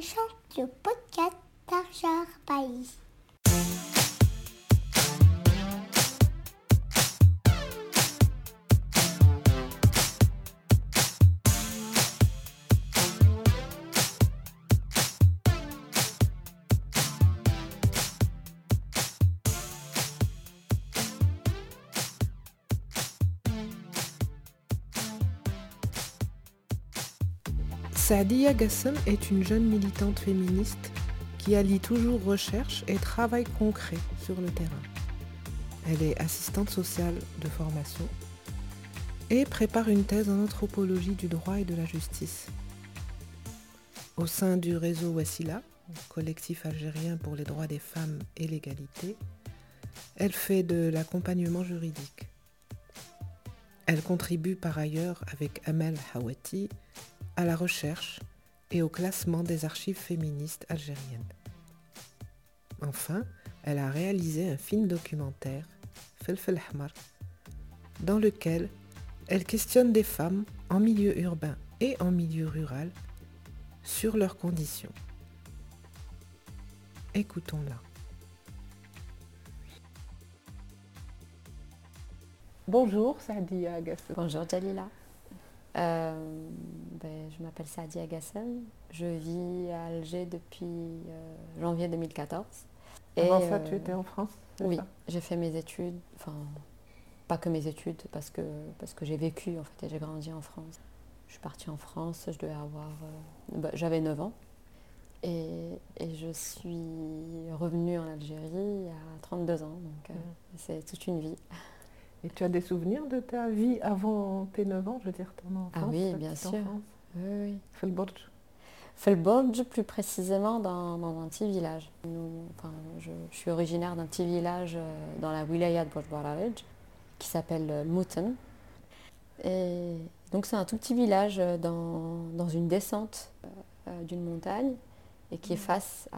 chante le podcast Tarjar Pays. Saadia Gassem est une jeune militante féministe qui allie toujours recherche et travail concret sur le terrain. Elle est assistante sociale de formation et prépare une thèse en anthropologie du droit et de la justice. Au sein du réseau Wassila, collectif algérien pour les droits des femmes et l'égalité, elle fait de l'accompagnement juridique. Elle contribue par ailleurs avec Amel Hawati à la recherche et au classement des archives féministes algériennes. Enfin, elle a réalisé un film documentaire, Felfel Hamar, dans lequel elle questionne des femmes en milieu urbain et en milieu rural sur leurs conditions. Écoutons-la. Bonjour Sadia Agassou. Bonjour Jalila. Euh, ben, je m'appelle Sadia Gassem. Je vis à Alger depuis euh, janvier 2014. Avant ça, tu étais en France Oui, j'ai fait mes études, enfin, pas que mes études, parce que, parce que j'ai vécu en fait et j'ai grandi en France. Je suis partie en France, je devais avoir. Euh, bah, j'avais 9 ans. Et, et, je suis revenue en Algérie à 32 ans, donc mmh. c'est toute une vie. Et tu as des souvenirs de ta vie avant tes 9 ans, je veux dire, ton enfance Ah oui, bien sûr. Oui, oui. Plus précisément dans, un petit village. enfin, je, suis originaire d'un petit village euh, dans la wilaya de Borj qui s'appelle euh, Mouten. Et donc c'est un tout petit village euh, dans, dans une descente d'une montagne et qui est face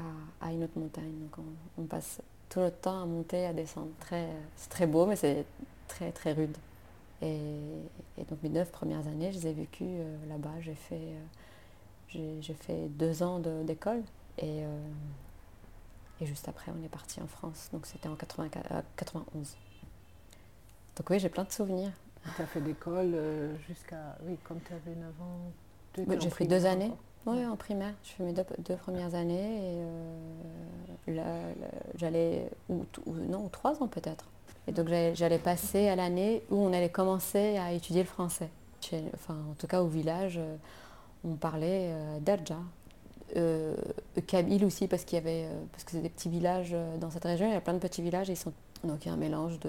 à, une autre montagne. Donc on, passe tout le temps à monter, à descendre. Très, c'est très beau, mais c'est très très rude. Et, donc mes neuf premières années, je les ai vécues euh, là-bas. J'ai fait, euh, j'ai, fait deux ans d'école et, euh, et juste après on est parti en France. Donc c'était en 91. Donc oui, j'ai plein de souvenirs. Tu as fait d'école jusqu'à... Oui, quand tu avais 9 ans. j'ai fait deux années. Oui, en primaire. Je fais mes deux, premières années et j'allais... Ou, ou, non, trois ans peut-être. Et donc j'allais passer à l'année où on allait commencer à étudier le français. enfin, en tout cas au village, euh, on parlait euh, d'Arja. Euh, Kabyle aussi parce qu'il y avait parce que c'est des petits villages dans cette région, il y a plein de petits villages et ils sont donc il y a un mélange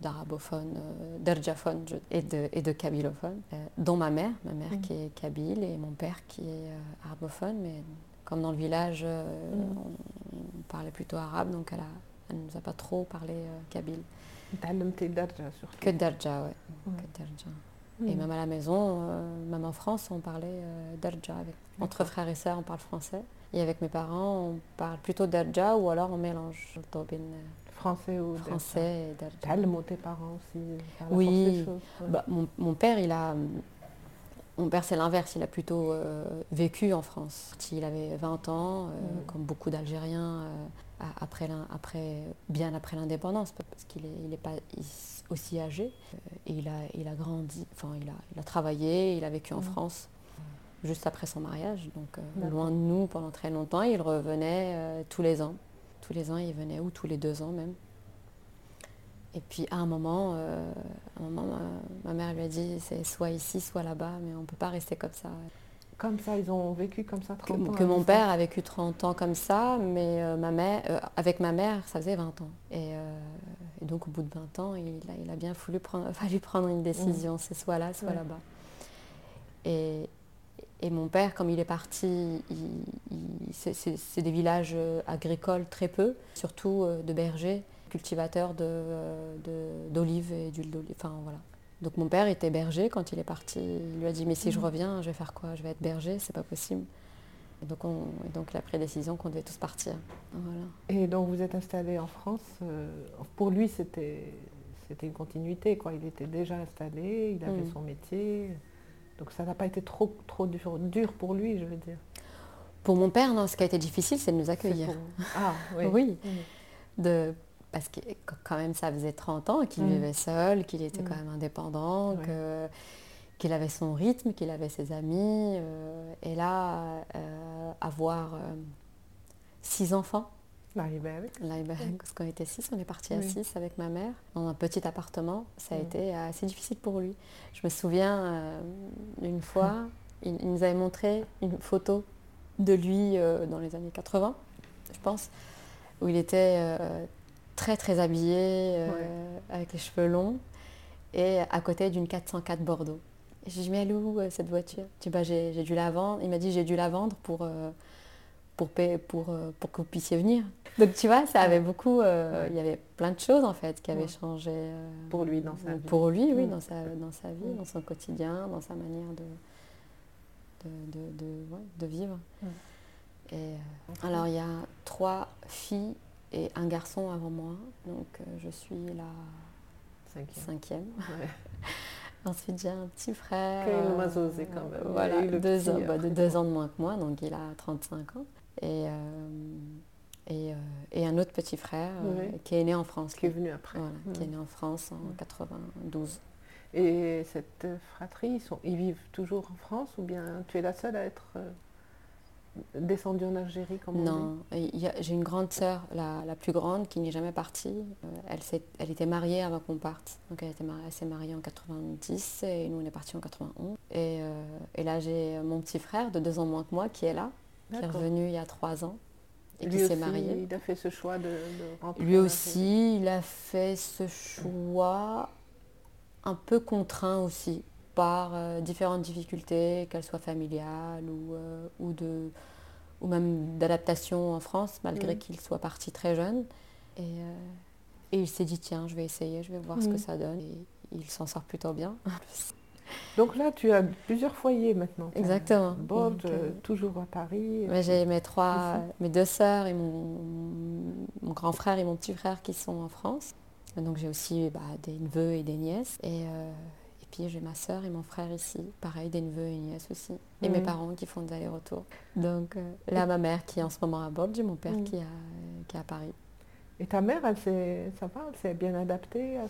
d'arabophones, de, et de, et de kabylophones, dont ma mère, ma mère qui est kabyle et mon père qui est arabophone, mais comme dans le village on, parlait plutôt arabe, donc elle ne nous a pas trop parlé kabyle. Que Darja, oui. Et même à la maison, euh, même en France, on parlait euh, Darja. Avec, entre frères et sœurs, on parle français. Et avec mes parents, on parle plutôt Darja ou alors on mélange euh, Français ou Français et Darja. le mot tes parents aussi Oui. Bah, mon, père, il a. Mon père, c'est l'inverse. Il a plutôt vécu en France. Il avait 20 ans, comme beaucoup d'Algériens après, après, bien après l'indépendance, parce qu'il n'est il est pas aussi âgé. Et il a, il a grandi, enfin il a, il a travaillé, il a vécu en France juste après son mariage, donc euh, loin de nous pendant très longtemps. Il revenait euh, tous les ans. Tous les ans, il venait, ou tous les deux ans même. Et puis à un moment, euh, un moment ma, mère lui a dit, c'est soit ici, soit là-bas, mais on ne peut pas rester comme ça. Comme ça, ils ont vécu comme ça 30 que, ans Que mon père a vécu 30 ans comme ça, mais euh, ma mère, euh, avec ma mère, ça faisait 20 ans. Euh, et, donc au bout de 20 ans, il a, il a bien fallu prendre, fallu prendre une décision, mm. c'est soit là, soit là-bas. Et, et, mon père, comme il est parti, c'est des villages agricoles très peu, surtout de bergers, cultivateurs d'olives de, et d'huile d'olive. Enfin voilà. Donc mon père était berger quand il est parti. Il lui a dit mais si je mhm. reviens, je vais faire quoi? Je vais être berger, c'est pas possible. Et donc, on, donc il a pris la décision qu'on devait tous partir. Et donc vous êtes installé en France. Euh, pour lui, c'était c'était une continuité. Quoi. Il était déjà installé, il avait mhm. son métier. Donc ça n'a pas été trop, trop dur, dur pour lui, je veux dire. Pour mon père, non, ce qui a été difficile, c'est de nous accueillir. Ah, oui. oui. De... Parce que quand même, ça faisait 30 ans qu'il vivait seul, qu'il était quand même indépendant, que qu'il avait son rythme, qu'il avait ses amis. Euh, et là, euh, avoir euh, six enfants. L'arrivée parce qu'on était six, on est parti à six avec ma mère, dans un petit appartement. Ça a été assez difficile pour lui. Je me souviens, une fois, il, nous avait montré une photo de lui dans les années 80, je pense, où il était très très habillé, avec les cheveux longs, et à côté d'une 404 Bordeaux. J'ai dit, mais elle est où euh, cette voiture? Tu bah, j'ai, dû la vendre. Il m'a dit, j'ai dû la vendre pour, euh, pour, pour, euh, pour que vous puissiez venir. Donc tu vois, ça avait beaucoup, il y avait plein de choses en fait qui avaient changé. pour lui dans sa vie. Pour lui, oui, mm. dans, sa, dans sa vie, mm. dans son quotidien, dans sa manière de, de, de, de vivre. Mm. Et, alors il y a trois filles et un garçon avant moi, donc je suis la cinquième. Ensuite, j'ai un petit frère. Quel osé quand même. Voilà, deux ans, bah, de deux ans de moins que moi, donc il a 35 ans. Et, euh, et, euh, et, un autre petit frère euh, qui est né en France. Qui est venu après. Voilà, qui est né en France en 92. Et cette fratrie, ils, sont, ils vivent toujours en France ou bien tu es la seule à être descendue en Algérie comme Non, j'ai une grande sœur, la, la, plus grande, qui n'est jamais partie. Euh, elle, elle, était mariée avant qu'on parte. Donc elle, s'est mariée en 90 et nous on est partis en 91. Et, euh, et là j'ai mon petit frère de deux ans moins que moi qui est là, qui est revenu il y a trois ans et qui s'est marié. Il a fait ce choix de, de rentrer Lui aussi, il a fait ce choix un peu contraint aussi par euh, différentes difficultés, qu'elles soient familiales ou, euh, ou, de, ou même d'adaptation en France, malgré qu'il soit parti très jeune. Et, euh, et il s'est dit, tiens, je vais essayer, je vais voir ce que ça donne. Et il s'en sort plutôt bien. Donc là, tu as plusieurs foyers maintenant. Exactement. Bob, toujours à Paris. J'ai mes trois, mes deux sœurs et mon, mon, grand frère et mon petit frère qui sont en France. Donc j'ai aussi bah, des neveux et des nièces. Et, j'ai ma soeur et mon frère ici, pareil, des neveux et une nièce aussi. Et mes parents qui font des allers-retours. Donc euh, là, ma mère qui est en ce moment à Bordeaux, mon père qui, est à Paris. Et ta mère, elle s'est, ça va, elle s'est bien adaptée à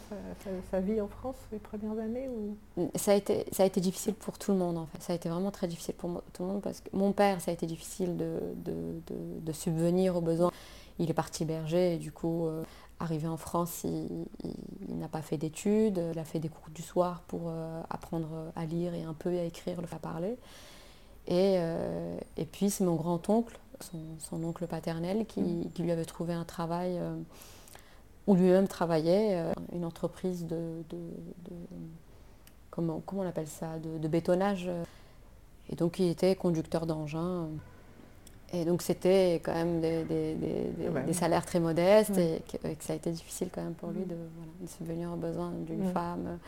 sa, vie en France les premières années ou... ça, a été, ça a été difficile pour tout le monde en fait. Ça a été vraiment très difficile pour tout le monde parce que mon père, ça a été difficile de, de, subvenir aux besoins. Il est parti berger et du coup, euh, Arrivé en France, il, n'a pas fait d'études, il a fait des cours du soir pour euh, apprendre à lire et un peu à écrire, le faire parler. Et, euh, et puis c'est mon grand-oncle, son, oncle paternel, qui, mm. lui avait trouvé un travail euh, où lui-même travaillait, une entreprise de, comment, comment on appelle ça, de bétonnage. Et donc il était conducteur d'engin. Et donc c'était quand même des, salaires très modestes et, que, ça a été difficile quand même pour lui mm. de, subvenir aux besoins d'une mm. femme,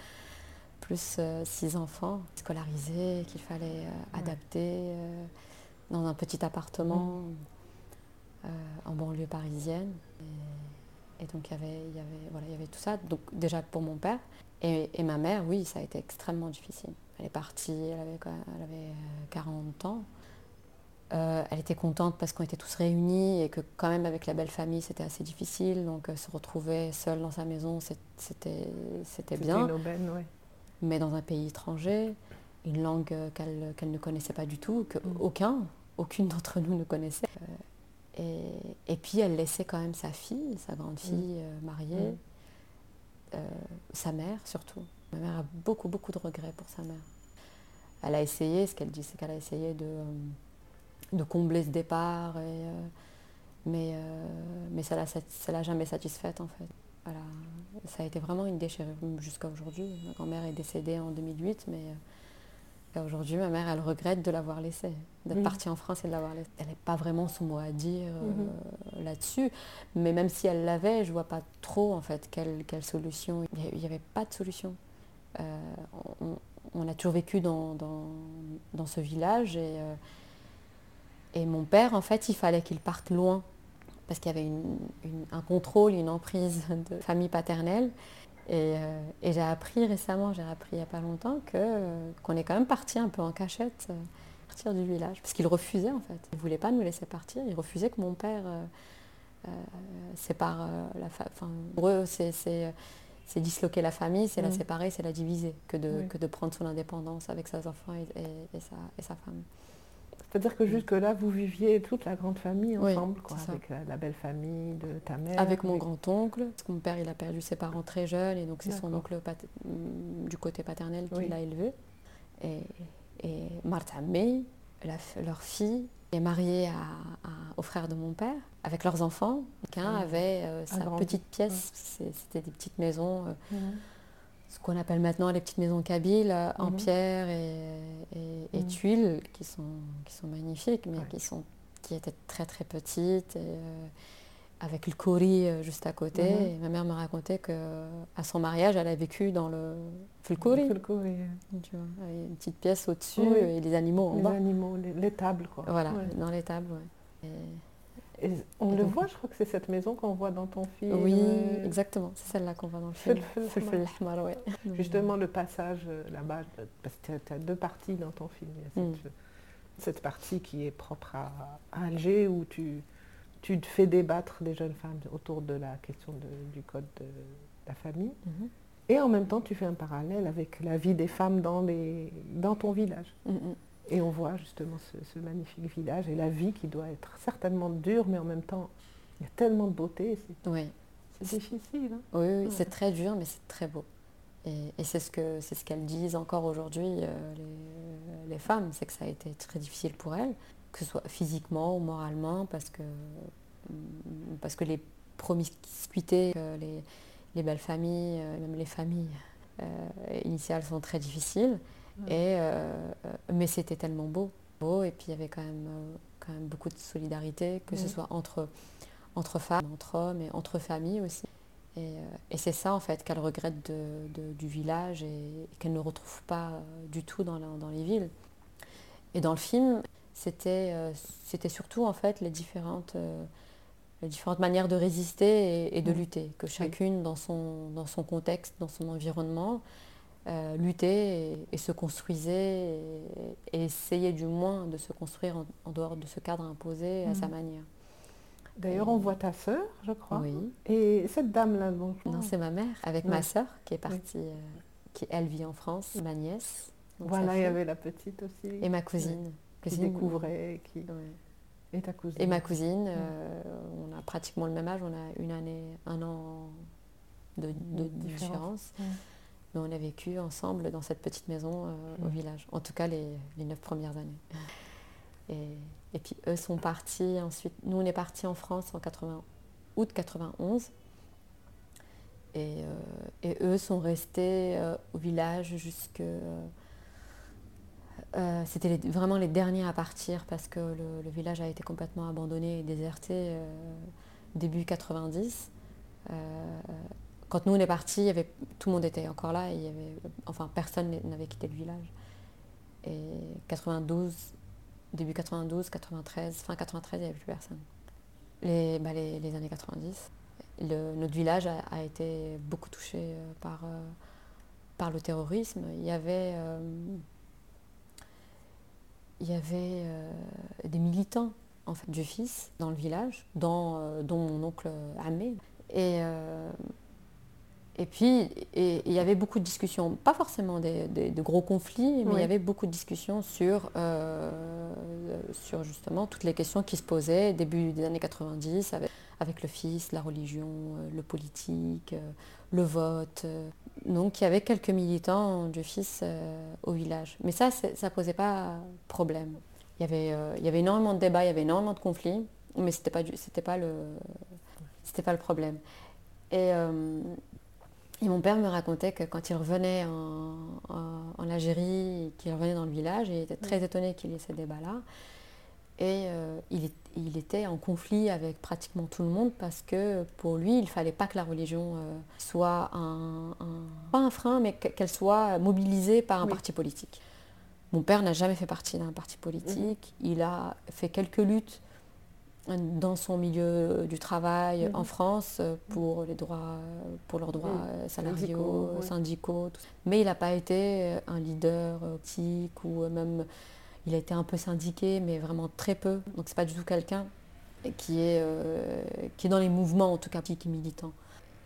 plus euh, six enfants scolarisés qu'il fallait euh, adapter euh, dans un petit appartement mm. en banlieue parisienne. Et, donc il y, avait, il, y avait, voilà, il y avait tout ça, donc déjà pour mon père. Et, ma mère, oui, ça a été extrêmement difficile. Elle est partie, elle avait, elle avait 40 ans. Euh, elle était contente parce qu'on était tous réunis et que quand même avec la belle famille c'était assez difficile. Donc euh, se retrouver seule dans sa maison c'était bien. Une aubaine, Mais dans un pays étranger, une langue qu'elle ne connaissait pas du tout, que mm. aucun, aucune d'entre nous ne connaissait. Euh, et, et, puis elle laissait quand même sa fille, sa grande mm. fille mariée, mm. sa mère surtout. Ma mère a beaucoup beaucoup de regrets pour sa mère. Elle a essayé, ce qu'elle dit, c'est qu'elle a essayé de de combler ce départ. Et, euh, mais euh, mais ça ne l'a jamais satisfaite en fait. Voilà. Ça a été vraiment une déchirure jusqu'à aujourd'hui. Ma grand-mère est décédée en 2008, mais euh, aujourd'hui, ma mère, elle regrette de l'avoir laissée, d'être partie en France et de l'avoir laissée. Elle n'est pas vraiment son mot à dire mhm. là-dessus, mais même si elle l'avait, je vois pas trop en fait quelle, quelle solution. Il n'y avait pas de solution. on, a toujours vécu dans, dans, dans ce village et et mon père, en fait, il fallait qu'il parte loin, parce qu'il y avait un contrôle, une emprise de famille paternelle. Euh, et, j'ai appris récemment, j'ai appris il n'y a pas longtemps, que, qu'on est quand même parti un peu en cachette. partir du village. Parce qu'ils refusaient en fait. Ils ne voulaient pas nous laisser partir. Ils refusaient que mon père sépare la famille. pour eux, c'est c'est disloquer la famille, c'est la mm. séparer, c'est la diviser, que de, que de prendre son indépendance avec ses enfants et, et, sa, et sa, femme. C'est-à-dire que jusque-là, vous viviez toute la grande famille ensemble, quoi, avec la, belle famille de ta mère Avec mon grand-oncle, parce que mon père, il a perdu ses parents très jeunes, et donc c'est son oncle mm, du côté paternel qui l'a élevé. Et, et Martha May, leur fille, est mariée au frère de mon père, avec leurs enfants. Chacun ah avait euh, sa petite pièce, c'était des petites maisons, euh, ce qu'on appelle maintenant les petites maisons kabyles, euh, en pierre et, tuiles, qui sont, qui sont magnifiques, mais qui, sont, qui étaient très très petites. Et, avec le Kori euh, juste à côté. Mhm. Et ma mère me racontait qu'à son mariage, elle a vécu dans le Fulkori. Tu vois, une petite pièce au-dessus et les animaux en les bas. animaux, les, tables, quoi. Voilà, dans les tables, et, on le voit, je crois que c'est cette maison qu'on voit dans ton film. Oui, exactement, c'est celle-là qu'on voit dans le film. Justement, le passage euh, là-bas, parce que tu as deux parties dans ton film. Mm. cette, partie qui est propre à Alger où tu tu te fais débattre des jeunes femmes autour de la question du code de la famille. Mhm. Et en même temps, tu fais un parallèle avec la vie des femmes dans, les, dans ton village. Mhm. Et on voit justement ce, magnifique village et la vie qui doit être certainement dure, mais en même temps, il y a tellement de beauté. C'est oui. difficile. Hein. oui, c'est très dur, mais c'est très beau. Et, c'est ce qu'elles ce qu'elles disent encore aujourd'hui, euh, les, les, femmes, c'est que ça a été très difficile pour elles que ce soit physiquement ou moralement, parce que, parce que les promiscuités, les, les belles familles, euh, même les familles euh, initiales sont très difficiles. Et, euh, mais c'était tellement beau. beau. Et puis il y avait quand même, quand même beaucoup de solidarité, que ce soit entre, entre femmes, entre hommes et entre familles aussi. Et, et c'est ça en fait qu'elle regrette de, du village et, qu'elle ne retrouve pas du tout dans, dans les villes. Et dans le film, euh, c'était surtout en fait les différentes, euh, les différentes manières de résister et, de lutter, que chacune dans, son, dans son contexte, dans son environnement, euh, luttait et, se construisait et, essayait du moins de se construire en, dehors de ce cadre imposé à sa mm. manière. D'ailleurs, on voit ta sœur, je crois. Oui. Et cette dame-là, bon. Non, c'est ma mère, avec ma sœur qui est partie, qui elle vit en France, ma nièce. voilà, il y avait la petite aussi. Et ma cousine qui découvrait, qui... Et ta cousine Et ma cousine, euh, on a pratiquement le même âge, on a une année, un an de, différence. Mais on a vécu ensemble dans cette petite maison euh, au village, en tout cas les, les neuf premières années. Et, et, puis eux sont partis ensuite, nous on est partis en France en 80, août 91. Et, euh, et eux sont restés au village jusque euh, c'était vraiment les derniers à partir parce que le, village a été complètement abandonné et déserté euh, début 90. Euh, quand nous on est partis, tout le monde était encore là, enfin personne n'avait quitté le village. Et 92, début 92, 93, fin 93, il n'y avait plus personne. Les, bah, années 90, notre village a, été beaucoup touché par, par le terrorisme. Il y avait euh, des militants du fils dans le village, dont, euh, mon oncle Amé. Euh, et puis, il y avait beaucoup de discussions, pas forcément des, de gros conflits, mais il y avait beaucoup de discussions sur, sur justement toutes les questions qui se posaient début des années 90 avec, avec le fils, la religion, le politique, le vote. Donc il y avait quelques militants du fils euh, au village. Mais ça, ça ne posait pas problème. Il y, avait, euh, il y avait énormément de débats, il y avait énormément de conflits, mais ce n'était pas, c'était pas, le, c'était pas le problème. Et, euh, et, mon père me racontait que quand il revenait en, en Algérie, qu'il revenait dans le village, il était très étonné qu'il y ait ces débats-là. Et euh, il, était en conflit avec pratiquement tout le monde parce que pour lui, il ne fallait pas que la religion euh, soit un, pas un frein, mais qu'elle soit mobilisée par un parti politique. Mon père n'a jamais fait partie d'un parti politique. Mhm. Il a fait quelques luttes dans son milieu du travail mhm. en France euh, pour les droits, pour leurs droits salariaux, syndicaux, mais il n'a pas été un leader politique ou même il a été un peu syndiqué, mais vraiment très peu. Donc c'est pas du tout quelqu'un qui est, euh, qui est dans les mouvements, en tout cas, qui est militant.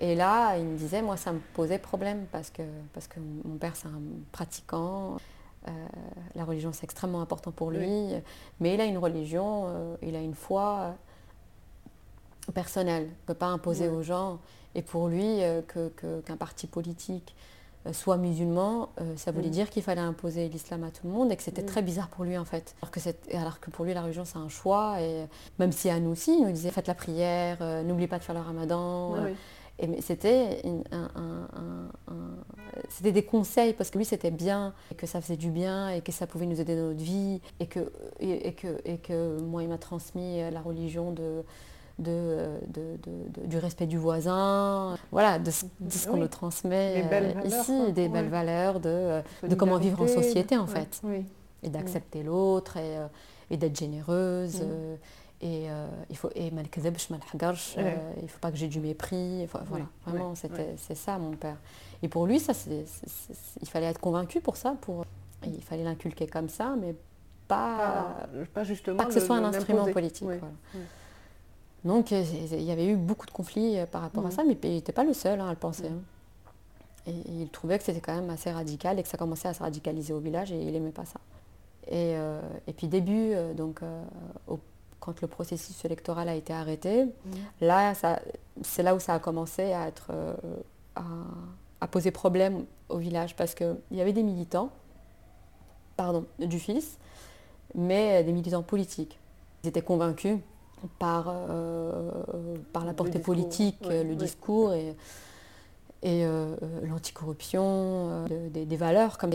Et là, il me disait, moi, ça me posait problème parce que, parce que mon père, c'est un pratiquant. Euh, la religion, c'est extrêmement important pour lui. Mais il a une religion, euh, il a une foi personnelle, ne peut pas imposer aux gens. Et pour lui, qu'un parti politique euh, soit musulman, euh, ça voulait mm. dire qu'il fallait imposer l'islam à tout le monde et que c'était mm. très bizarre pour lui en fait. Alors que, alors que pour lui la religion c'est un choix et même si à nous aussi il nous disait faites la prière, euh, n'oubliez pas de faire le ramadan. Ah et c'était c'était des conseils parce que lui c'était bien et que ça faisait du bien et que ça pouvait nous aider dans notre vie et que, et que, et que moi il m'a transmis la religion de de, du respect du voisin, voilà, de, ce qu'on nous transmet euh, ici, des belles valeurs de, de comment vivre en société en fait, et d'accepter l'autre et, euh, et d'être généreuse. Euh, et il faut et mal il faut pas que j'ai du mépris voilà vraiment c'était c'est ça mon père et pour lui ça c'est il fallait être convaincu pour ça pour il fallait l'inculquer comme ça mais pas pas, justement pas que ce soit un instrument politique donc euh, il y avait eu beaucoup de conflits euh, par rapport à mm. ça, mais il n'était pas le seul hein, à le penser. Mm. Hein. Et, il trouvait que c'était quand même assez radical et que ça commençait à se radicaliser au village et il n'aimait pas ça. Et, euh, puis début, donc, quand le processus électoral a été arrêté, mm. là, c'est là où ça a commencé à, être, à, poser problème au village parce qu'il y avait des militants, pardon, du fils, mais des militants politiques. Ils étaient convaincus par, euh, par la portée politique, le discours et, et euh, l'anticorruption, euh, des, valeurs comme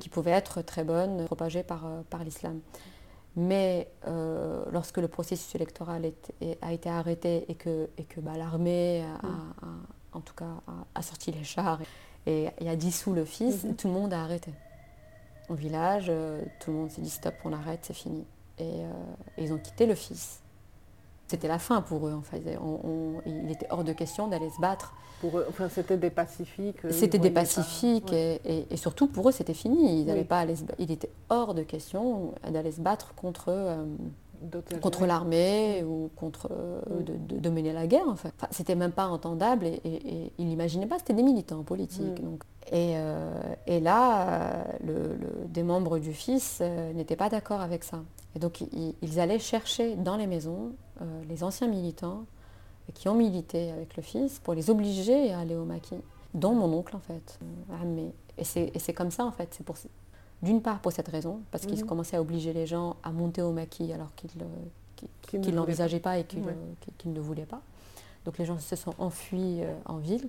qui pouvaient être très bonnes, propagées par, par l'islam. Mais lorsque le processus électoral a été arrêté et que, et que bah, l'armée, a, en tout cas, a, sorti les chars et, a dissous le fils, mm-hmm. tout le monde a arrêté. Au village, tout le monde s'est dit stop, on arrête, c'est fini. et ils ont quitté le fils. C'était la fin pour eux, en fait. il était hors de question d'aller se battre. Pour eux, enfin, c'était des pacifiques. Euh, c'était des pacifiques et, surtout pour eux, c'était fini. Ils pas il était hors de question d'aller se battre contre, euh, contre l'armée ou contre euh, de, mener la guerre. En fait. Enfin, c'était même pas entendable et, ils n'imaginaient pas. C'était des militants politiques. Donc. Et, là, des membres du FIS n'étaient pas d'accord avec ça. Et donc ils, allaient chercher dans les maisons euh, les anciens militants qui ont milité avec le fils pour les obliger à aller au maquis, dont mon oncle en fait, euh, Et c'est comme ça en fait, c'est pour d'une part pour cette raison, parce qu'ils mhm. commençaient à obliger les gens à monter au maquis alors qu'ils ne l'envisageaient pas et qu'ils ne voulaient pas. Donc les gens se sont enfuis euh, en ville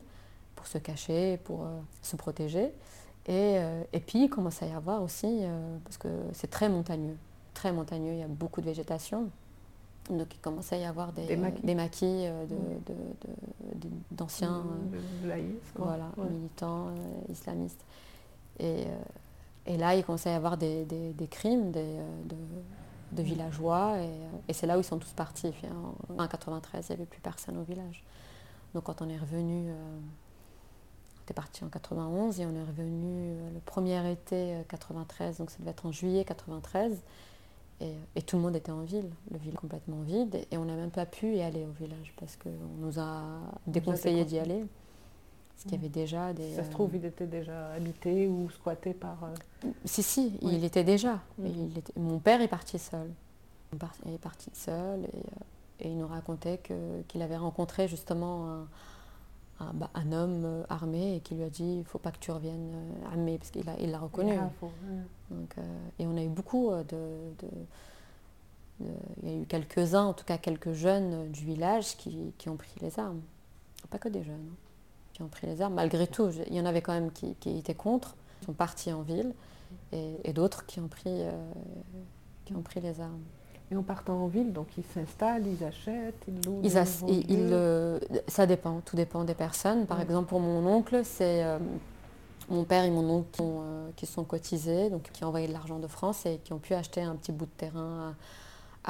pour se cacher, pour se protéger. Et, et, puis il commence à y avoir aussi, parce que c'est très montagneux, très montagneux, il y a beaucoup de végétation. Donc il commençait à y avoir des, maquis, euh, d'anciens voilà, militants euh, islamistes. Et, euh, et, là, il commençait à y avoir des, crimes de, villageois. Et, c'est là où ils sont tous partis. En 1993, il n'y avait plus personne au village. Donc quand on est revenu, on était parti en 91 et on est revenu le premier été 93, donc ça devait être en juillet 93. Et, tout le monde était en ville, le village complètement vide, et on n'a même pas pu y aller au village parce qu'on nous a déconseillé d'y aller. Parce qu'il y avait déjà des. Ça se trouve, il était déjà habité ou squatté par. Euh, si, si, il était déjà. Il était... Mon père est parti seul. Il est parti seul et, euh, et il nous racontait qu'il avait rencontré justement un, bah, un, homme euh, armé et qui lui a dit il ne faut pas que tu reviennes euh, armé parce qu'il l'a il reconnu. Donc, euh, et on a eu beaucoup de, il y a eu quelques-uns, en tout cas quelques jeunes du village qui, qui, ont pris les armes. Pas que des jeunes, hein, qui ont pris les armes. Malgré tout, il y en avait quand même qui, qui étaient contre, qui sont partis en ville, et, d'autres qui, ont pris, qui ont pris les armes. Et en partant en ville, donc ils s'installent, ils achètent, ils louent. Ils ça dépend, tout dépend des personnes. Par exemple, pour mon oncle, c'est euh, mon père et mon oncle qui, sont, cotisés, donc qui ont envoyé de l'argent de France et qui ont pu acheter un petit bout de terrain à,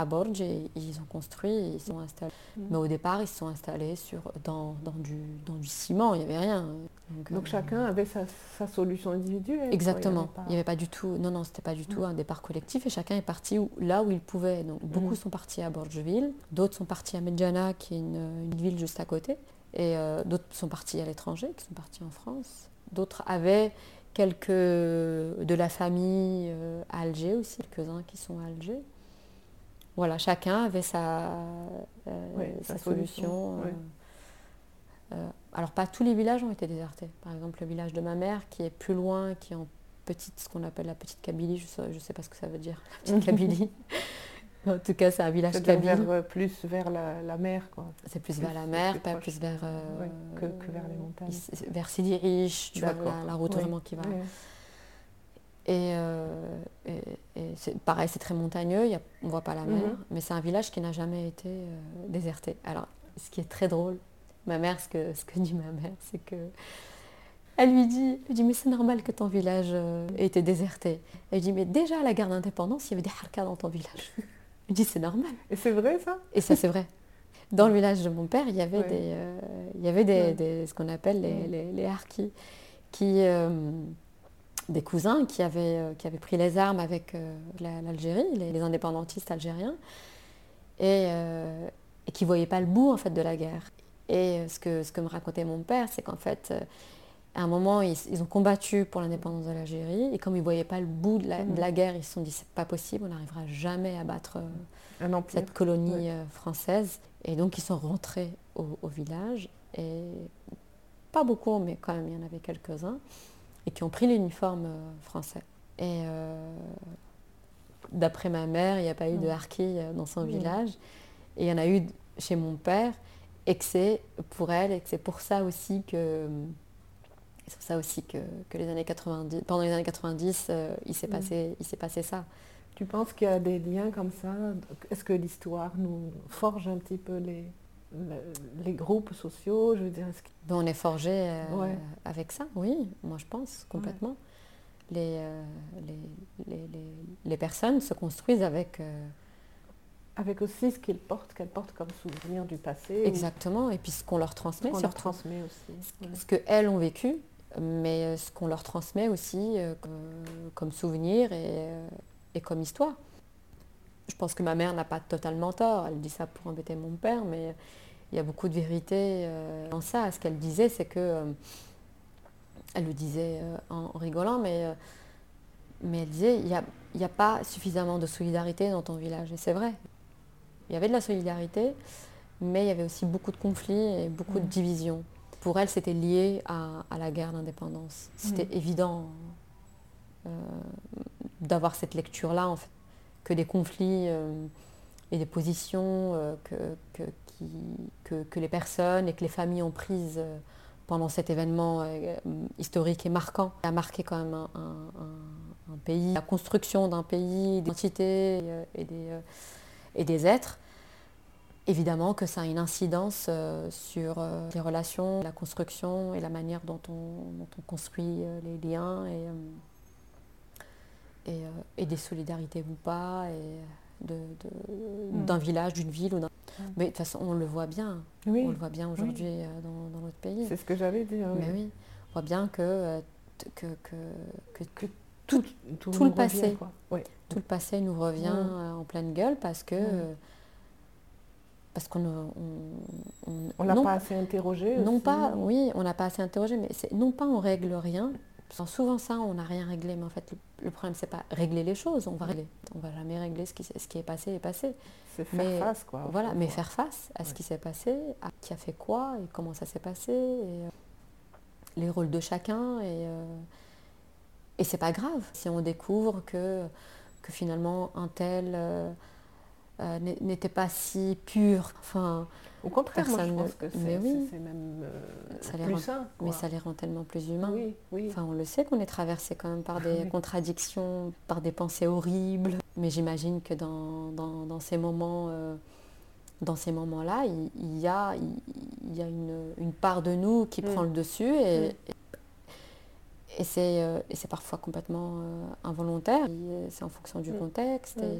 Borges et ils ont construit, et ils sont installés. Mm. Mais au départ, ils se sont installés sur, dans, du, dans du ciment, il n'y avait rien. Donc, euh, chacun avait sa, sa solution individuelle. Exactement. Il n'y avait pas du tout. Non, non, c'était pas du tout un départ collectif et chacun est parti où- là où il pouvait. Donc beaucoup Mhm. sont partis à Borgeville, d'autres sont partis à Medjana, qui est une, une ville juste à côté, et euh, d'autres sont partis à l'étranger, qui sont partis en France. D'autres avaient quelques de la famille euh, à Alger aussi, quelques-uns qui sont à Alger. Voilà, chacun avait sa, euh, Ouais, sa, sa solution. solution, euh, euh, alors pas tous les villages ont été désertés. Par exemple, le village de ma mère, qui est plus loin, qui est en petite, ce qu'on appelle la petite Kabylie, je sais, je sais pas ce que ça veut dire, la petite Kabylie. en tout cas, c'est un village kabyle. euh, plus vers la, la mer, quoi. C'est plus plus- vers la mer, pas proche. plus vers, euh, Ouais, que- que vers les montagnes. vers Sidi Rich, tu vois, la, la route Ouais. vraiment qui va. Ouais. Et, euh, et- et c'est pareil, c'est très montagneux, il y a- on ne voit pas la mer, Mhm. mais c'est un village qui n'a jamais été euh, déserté. Alors, ce qui est très drôle, ma mère, ce que, ce que dit ma mère, c'est que elle lui dit, elle lui dit mais c'est normal que ton village euh, ait été déserté. Elle lui dit mais déjà à la guerre d'indépendance, il y avait des harkas dans ton village. Elle dit c'est normal. Et c'est vrai, ça? Et ça c'est vrai. Dans le village de mon père, il y avait Ouais. des, il y avait des, Ouais. des- ce qu'on appelle les, les, les harkis, qui, des cousins qui avaient, euh, qui avaient pris les armes avec euh, la- l'Algérie, les, les indépendantistes algériens, et, euh, et qui ne voyaient pas le bout en fait de la guerre. Et ce que, ce que me racontait mon père, c'est qu'en fait, à un moment, ils, ils ont combattu pour l'indépendance de l'Algérie, et comme ils ne voyaient pas le bout de la, de la guerre, ils se sont dit c'est pas possible, on n'arrivera jamais à battre. Un empire. cette colonie Ouais. française. Et donc ils sont rentrés au, au village, et pas beaucoup, mais quand même il y en avait quelques-uns, et qui ont pris l'uniforme euh, français. Et euh, d'après ma mère, il n'y a pas eu de Mm. harki euh, dans son Mm. village, et il y en a eu chez mon père, et que c'est pour elle, et que c'est pour ça aussi que... C'est pour ça aussi que, que les années 90, pendant les années 90, euh, il s'est Mm. passé, il s'est passé ça. Tu penses qu'il y a des liens comme ça? Est-ce que l'histoire nous forge un petit peu les, le- les groupes sociaux Je veux dire, que- on est forgé euh, Ouais. avec ça, oui, moi je pense, complètement. Les, euh, les, les, les- les personnes se construisent avec... euh, avec aussi ce qu'ils portent, qu'elles portent comme souvenir du passé, ou exactement, et puis ce qu'on leur ce transmet, qu'on leur transmet aussi. Ouais. ce qu'elles ont vécu, mais euh, ce qu'on leur transmet aussi euh, comme, souvenir et, euh, et comme histoire. Je pense que ma mère n'a pas totalement tort, elle dit ça pour embêter mon père, mais il y a beaucoup de vérité euh, dans ça. Ce qu'elle disait, c'est que, euh, elle le disait euh, en rigolant, mais, mais elle disait, il n'y a, y a pas suffisamment de solidarité dans ton village, et c'est vrai. Il y avait de la solidarité, mais il y avait aussi beaucoup de conflits et beaucoup de Mm. divisions. Pour elle, c'était lié à, à la guerre d'indépendance. C'était Mm. évident euh, d'avoir cette lecture-là, en fait, que des conflits euh, et des positions euh, que, que, les personnes et que les familles ont prises euh, pendant cet événement historique et marquant. A marqué quand même un, pays, la construction d'un pays, d'identité et, euh, et des, et des êtres. Évidemment que ça a une incidence sur les relations, la construction et la manière dont on, construit les liens et, euh, et des solidarités ou pas, et Mm. d'un village, d'une ville. Ou d'un- Mm. Mais de toute façon, on le voit bien. Oui, On le voit bien aujourd'hui euh, dans, dans notre pays. c'est ce que j'allais dire. Mais oui. oui, on voit bien que, euh, que, que, que tout, tout, le passé. Ouais. tout le passé nous revient Mm. en pleine gueule parce que... Euh, parce qu'on on, on- On l'a pas assez interrogé Non aussi. pas, oui, on n'a pas assez interrogé, mais c'est non pas on règle rien. Souvent ça, on n'a rien réglé, mais en fait le, problème c'est pas régler les choses, on va régler. On va jamais régler ce qui, s'est- ce qui est passé est passé. C'est faire Mais face, quoi. voilà, mais faire face à ce qui s'est passé, à qui a fait quoi et comment ça s'est passé, et euh, les rôles de chacun et euh, et c'est pas grave si on découvre que que finalement un tel euh, euh, n'était pas si pur. Enfin, Au contraire, moi, je personne pense ne- que c'est mais oui. même euh, Ça les plus rend- sain. mais ça les rend tellement plus humains. Oui, oui. Enfin, on le sait qu'on est traversé quand même par des Oui. contradictions, par des pensées horribles. Mais j'imagine que dans, dans, dans ces moments, euh, dans ces moments-là, il, il y a, il, il y a une, une part de nous qui Mm. prend le dessus et, Mm. et, c'est, euh, et c'est parfois complètement euh, involontaire. C'est en fonction du Mm. contexte et, euh,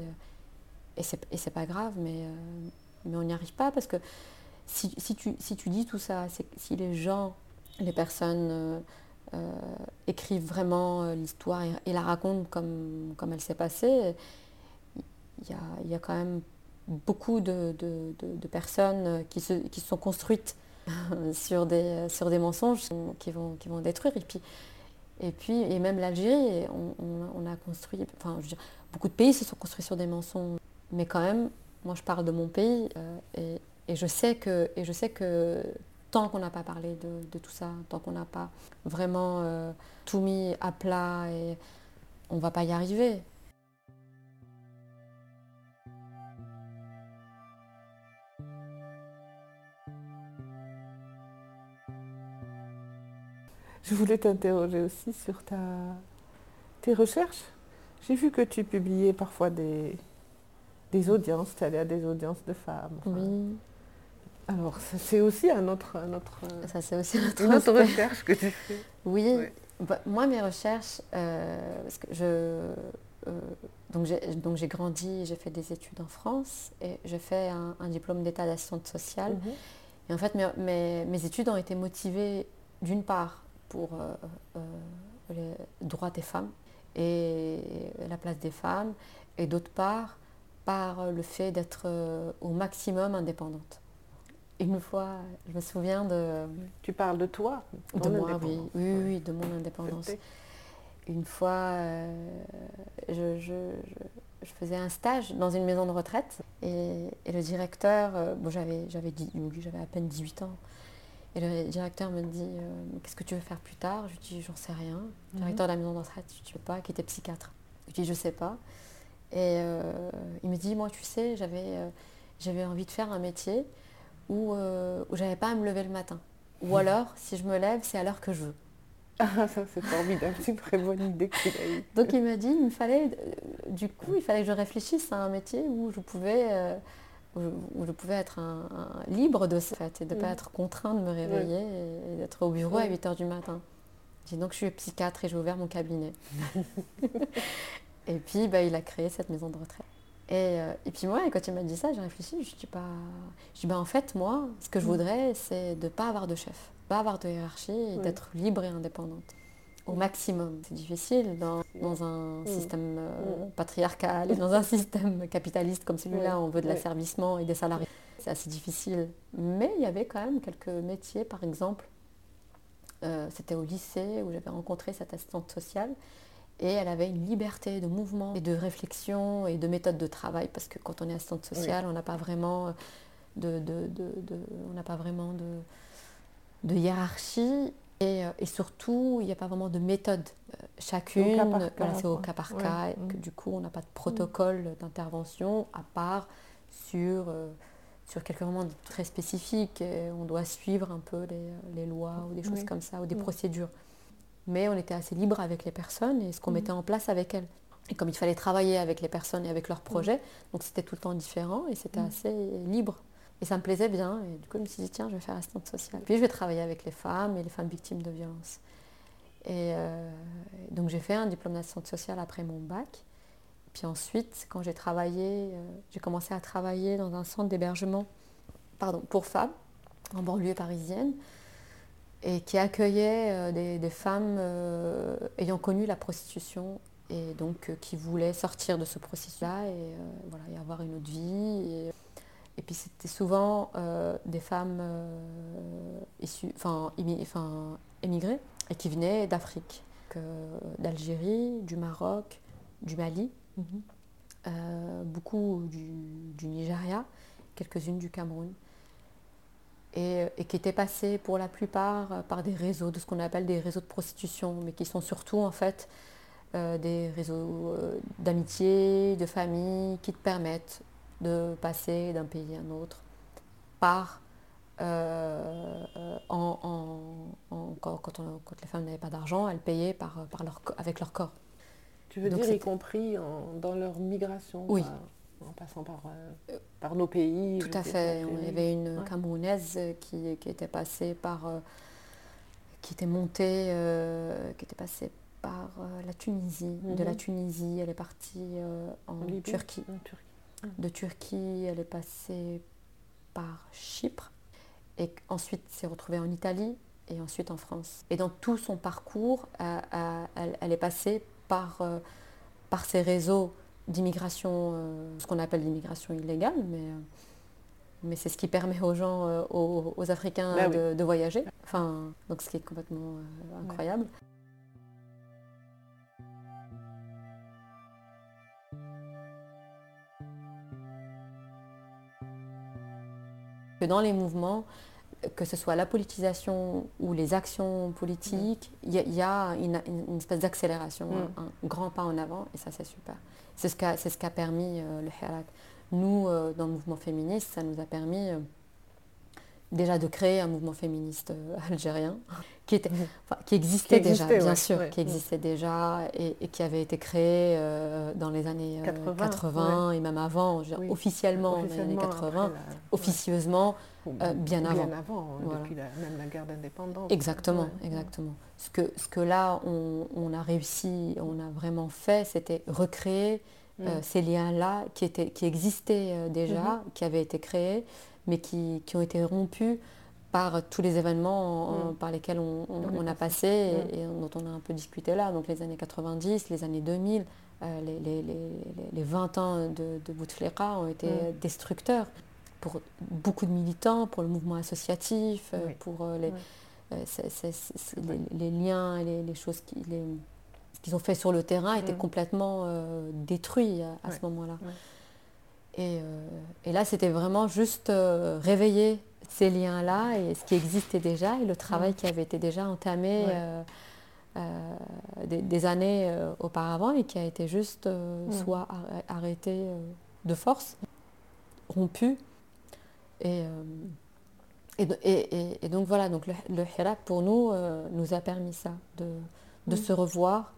et, c'est, pas grave, mais, euh, mais on n'y arrive pas parce que si, si tu, si tu dis tout ça, si les gens les personnes écrivent vraiment l'histoire et, la racontent comme, comme elle s'est passée, il y a, y a quand même beaucoup de, personnes qui se, qui sont construites sur, des, sur des mensonges qui vont, qui vont détruire. Et puis, et puis et même l'Algérie, on, a construit, enfin, je veux dire, beaucoup de pays se sont construits sur des mensonges. Mais quand même, moi je parle de mon pays euh, et, je sais que, et je sais que tant qu'on n'a pas parlé de, tout ça, tant qu'on n'a pas vraiment euh, tout mis à plat, et on ne va pas y arriver. Je voulais t'interroger aussi sur ta, tes recherches. J'ai vu que tu publiais parfois des, des audiences, à des audiences de femmes. oui. Alors, c'est aussi un autre, un autre, ça, c'est aussi un autre une autre recherche que tu fais. Oui. Bah, moi, mes recherches, euh, parce que je, euh, donc, j'ai, donc j'ai grandi, j'ai fait des études en France et j'ai fait un, diplôme d'état d'assistante sociale. Mhm. Et en fait, mes, mes, études ont été motivées d'une part pour euh, euh, les droits des femmes et la place des femmes, et d'autre part par le fait d'être euh, au maximum indépendante. Une fois, je me souviens de... Tu parles de toi De moi, oui. Oui, oui, de mon indépendance. Une fois, je, je, faisais un stage dans une maison de retraite et, le directeur, bon, j'avais, j'avais, j'avais à peine 18 ans, et le directeur me dit euh, Qu'est-ce que tu veux faire plus tard? Je lui dis J'en sais rien. Le mhm. directeur de la maison de retraite, tu veux pas, qui était psychiatre. Je lui dis Je sais pas. Et euh, il me dit Moi, tu sais, j'avais euh, envie de faire un métier où, où j'avais pas à me lever le matin. Ou mhm. alors, si je me lève, c'est à l'heure que je veux. Ah, ça c'est formidable, c'est une très bonne idée qu'il a eue. Donc il m'a dit, il me fallait, du coup, il fallait que je réfléchisse à un métier où je pouvais où, je pouvais être un, libre de ce fait et de ne pas mm. être contraint de me réveiller et, d'être au bureau à 8 h du matin. J'ai donc je suis psychiatre et j'ai ouvert mon cabinet. et puis bah, il a créé cette maison de retraite. Et, euh, et puis moi, quand il m'a dit ça, j'ai réfléchi, je dis pas. Je dis bah en fait moi, ce que je mm. voudrais, c'est de ne pas avoir de chef, pas avoir de hiérarchie et d'être libre et indépendante au maximum. C'est difficile dans, un mm. système euh, mm. patriarcal et dans un système capitaliste comme celui-là, on veut de l'asservissement et des salariés. C'est assez difficile. Mais il y avait quand même quelques métiers, par exemple, euh, c'était au lycée où j'avais rencontré cette assistante sociale et elle avait une liberté de mouvement et de réflexion et de méthode de travail parce que quand on est assistante sociale, on n'a pas vraiment de, on n'a pas vraiment de, de hiérarchie euh, et, surtout, il n'y a pas vraiment de méthode. Euh, chacune, c'est au cas par cas. Mm. du coup, on n'a pas de protocole d'intervention à part sur, euh, sur quelques moments très spécifiques. on doit suivre un peu les, lois ou des choses comme ça, ou des mm. procédures. Mais on était assez libre avec les personnes et ce qu'on mm. mettait en place avec elles. Et comme il fallait travailler avec les personnes et avec leurs projets, donc c'était tout le temps différent et c'était assez libre. Et ça me plaisait bien. Et du coup, je me suis dit, tiens, je vais faire assistante sociale. Puis je vais travailler avec les femmes et les femmes victimes de violences. Et euh, donc j'ai fait un diplôme d'assistante sociale après mon bac. Puis ensuite, quand j'ai travaillé, euh, j'ai commencé à travailler dans un centre d'hébergement pardon, pour femmes en banlieue parisienne et qui accueillait euh, des, femmes ayant connu la prostitution et donc qui voulaient sortir de ce processus-là et, voilà, et avoir une autre vie. Et puis c'était souvent euh, des femmes euh, issues, enfin, émigrées et qui venaient d'Afrique, d'Algérie, du Maroc, du Mali, mhm. euh, beaucoup du, Nigeria, quelques-unes du Cameroun. Et, qui étaient passées pour la plupart par des réseaux, de ce qu'on appelle des réseaux de prostitution, mais qui sont surtout en fait des réseaux d'amitié, de famille, qui te permettent de passer d'un pays à un autre par euh, en, quand, quand, les femmes n'avaient pas d'argent, elles payaient par, par leur, avec leur corps. Tu veux dire y compris dans leur migration Oui. En passant par, euh, par nos pays Tout à fait. Il y avait une Camerounaise qui, qui, était passée par... Euh, qui était montée, qui était passée par la Tunisie. De la mhm. Tunisie, elle est partie en, Turquie. en Turquie de Turquie, elle est passée par Chypre et ensuite s'est retrouvée en Italie et ensuite en France. Et dans tout son parcours, elle, est passée par, par ces réseaux d'immigration, ce qu'on appelle l'immigration illégale, mais mais c'est ce qui permet aux gens, euh, aux, Africains bah de, voyager. Enfin, donc ce qui est complètement euh, incroyable. dans les mouvements, que ce soit la politisation ou les actions politiques, il y, a une, espèce d'accélération, mm. un, grand pas en avant, et ça c'est super. C'est ce qu'a ce permis euh, le Hirak. Nous, euh, dans le mouvement féministe, ça nous a permis euh, déjà de créer un mouvement féministe euh, algérien qui, était, qui existait déjà, bien sûr, qui existait déjà et, qui avait été créé dans les années 80, et même avant, officiellement, dans les années 80, officieusement bien avant. Bien avant, depuis même la guerre d'indépendance. Exactement, exactement. Ce que, ce que là, on, on a réussi, on a vraiment fait, c'était recréer euh, mm. ces liens-là qui, qui existaient euh, déjà, mm-hmm. qui avaient été créés, mais qui, ont été rompus par tous les événements mm. par lesquels on, a passé et, mm. dont on a un peu discuté là, donc les années 90, les années 2000, euh, les, 20 ans de, de Bouteflika ont été destructeurs pour beaucoup de militants, pour le mouvement associatif, pour les, les, liens et les, choses qui ce qu'ils ont fait sur le terrain était mm. complètement euh, détruit à, ce moment-là. Euh, et, là, c'était vraiment juste euh, réveiller ces liens-là et ce qui existait déjà et le travail mm. qui avait été déjà entamé des, années auparavant et qui a été juste mm. soit arrêté de force, rompu. Et, et, donc voilà, donc le, le pour nous nous a permis ça, de, de se revoir,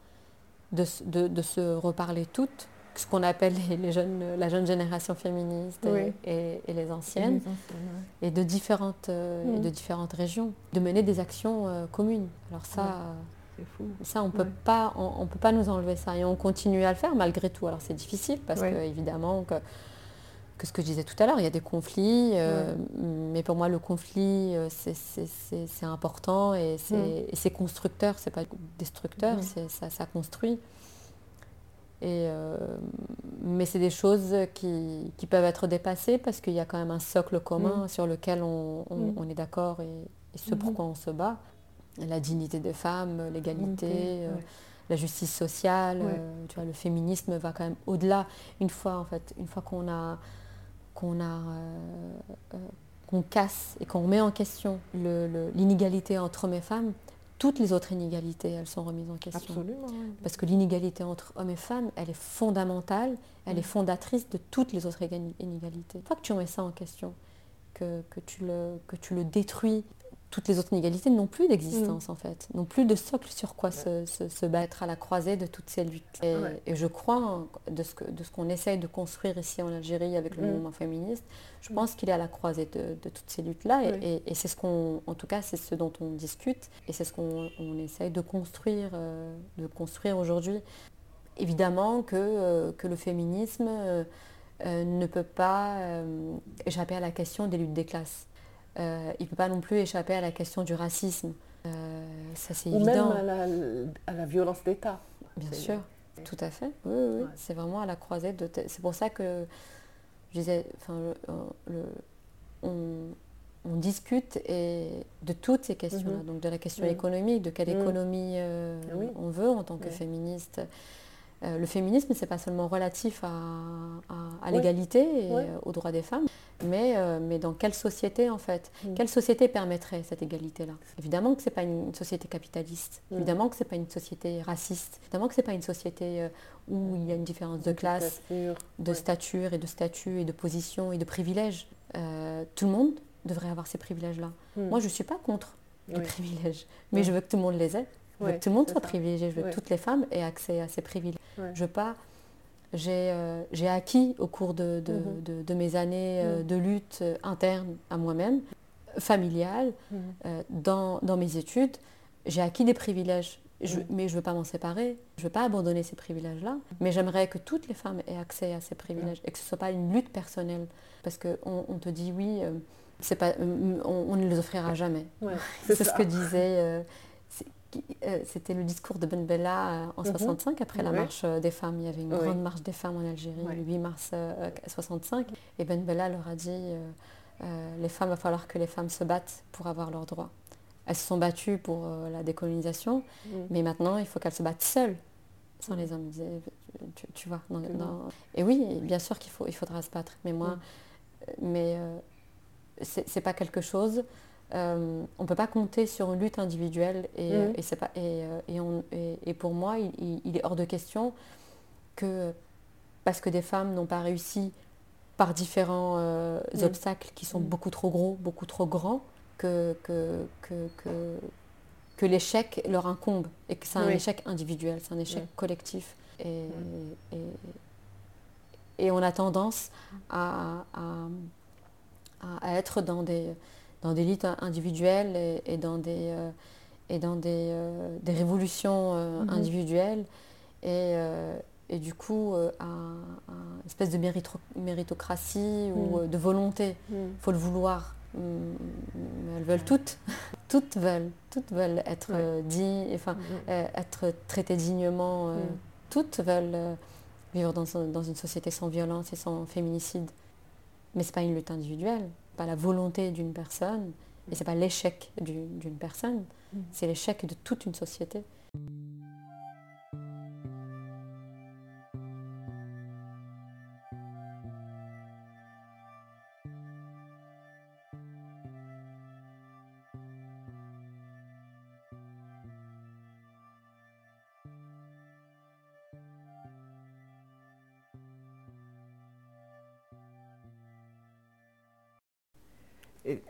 de, se reparler toutes, ce qu'on appelle les, jeunes, la jeune génération féministe et, les anciennes, et, de différentes, euh, de différentes régions, de mener des actions euh, communes. Alors ça, ça on peut pas, on, peut pas nous enlever ça et on continue à le faire malgré tout. Alors c'est difficile parce que évidemment que que ce que je disais tout à l'heure, il y a des conflits, euh, mais pour moi le conflit c'est important et c'est mm. constructeur, c'est pas destructeur, mm. ça, ça, construit. Et, euh, mais c'est des choses qui, qui, peuvent être dépassées parce qu'il y a quand même un socle commun mm. sur lequel on, on, est d'accord et, ce pourquoi on se bat. La dignité des femmes, l'égalité, euh, la justice sociale, tu vois, le féminisme va quand même au-delà. Une fois en fait, une fois qu'on a qu'on a euh, euh, qu'on casse et qu'on met en question l'inégalité entre hommes et femmes, toutes les autres inégalités, elles sont remises en question. Absolument. Parce que l'inégalité entre hommes et femmes, elle est fondamentale, elle est fondatrice de toutes les autres inégalités. Une fois que tu remets ça en question, que, que, tu, le, que tu le détruis toutes les autres inégalités n'ont plus d'existence mm. en fait, n'ont plus de socle sur quoi se, battre à la croisée de toutes ces luttes. Et, je crois, de ce, de ce qu'on essaye de construire ici en Algérie avec le mm. mouvement féministe, je mm. pense qu'il est à la croisée de, toutes ces luttes-là. Et, c'est ce qu'on, en tout cas, c'est ce dont on discute et c'est ce qu'on essaye de construire, euh, de construire aujourd'hui. Évidemment que, euh, que le féminisme euh, ne peut pas échapper à la question des luttes des classes. Euh, il ne peut pas non plus échapper à la question du racisme. Euh, ça, c'est évident. Ou même à la, violence d'État. Bien sûr, tout à fait. Oui, C'est vraiment à la croisette de... C'est pour ça que je disais, enfin, on, discute et de toutes ces questions-là. Mhm. Donc de la question mhm. économique, de quelle mhm. économie euh, on veut en tant que féministe. Euh, le féminisme, c'est pas seulement relatif à, l'égalité et euh, aux droits des femmes, mais, euh, mais dans quelle société en fait mm. Quelle société permettrait cette égalité-là? Évidemment que ce n'est pas une société capitaliste, mm. évidemment que ce n'est pas une société raciste, évidemment que ce n'est pas une société où il y a une différence de classe, de stature et de statut et de position et de privilèges. tout le monde devrait avoir ces privilèges-là. Mm. Moi, je ne suis pas contre les privilèges, mais je veux que tout le monde les ait. Je veux que tout le monde soit privilégié, je veux que toutes les femmes aient accès à ces privilèges. Je veux pas. J'ai euh, acquis au cours de, de, mhm. de, mes années euh, mhm. de lutte euh, interne à moi-même, familiale, mhm. dans, dans, mes études, j'ai acquis des privilèges. mais je ne veux pas m'en séparer, je ne veux pas abandonner ces privilèges-là. Mais j'aimerais que toutes les femmes aient accès à ces privilèges et que ce ne soit pas une lutte personnelle. Parce qu'on on te dit oui, on, ne les offrira jamais. c'est ce que disait. C'était le discours de Ben Bella en 65, mhm. après la marche des femmes. Il y avait une grande marche des femmes en Algérie, le 8 mars 65. Et Ben Bella leur a dit les femmes, il va falloir que les femmes se battent pour avoir leurs droits. Elles se sont battues pour la décolonisation, mm. mais maintenant, il faut qu'elles se battent seules sans les hommes. Tu, vois. Et oui, bien sûr qu'il faut, il faudra se battre. Mais moi, mais euh, c'est pas quelque chose. Euh, on ne peut pas compter sur une lutte individuelle et, mm. et, pas, et, euh, et, on, et, pour moi, il, est hors de question que parce que des femmes n'ont pas réussi par différents mm. obstacles qui sont mm. beaucoup trop gros, beaucoup trop grands, que, que, que, que l'échec leur incombe et que c'est un échec individuel, c'est un échec collectif. Et, et, on a tendance à, à, être dans des, dans des luttes individuelles et, dans des, euh, et dans des, euh, des révolutions euh, mhm. individuelles. Et, et, du coup, à, une espèce de méritocratie ou mhm. de volonté. Il mhm. faut le vouloir. Mm, elles veulent toutes, toutes veulent, toutes veulent être euh, dignes, enfin, euh, être traitées dignement. Euh, mm. Toutes veulent vivre dans, dans, une société sans violence et sans féminicide. Mais c'est pas une lutte individuelle, pas la volonté d'une personne, et c'est pas l'échec d'une personne, mm. c'est l'échec de toute une société.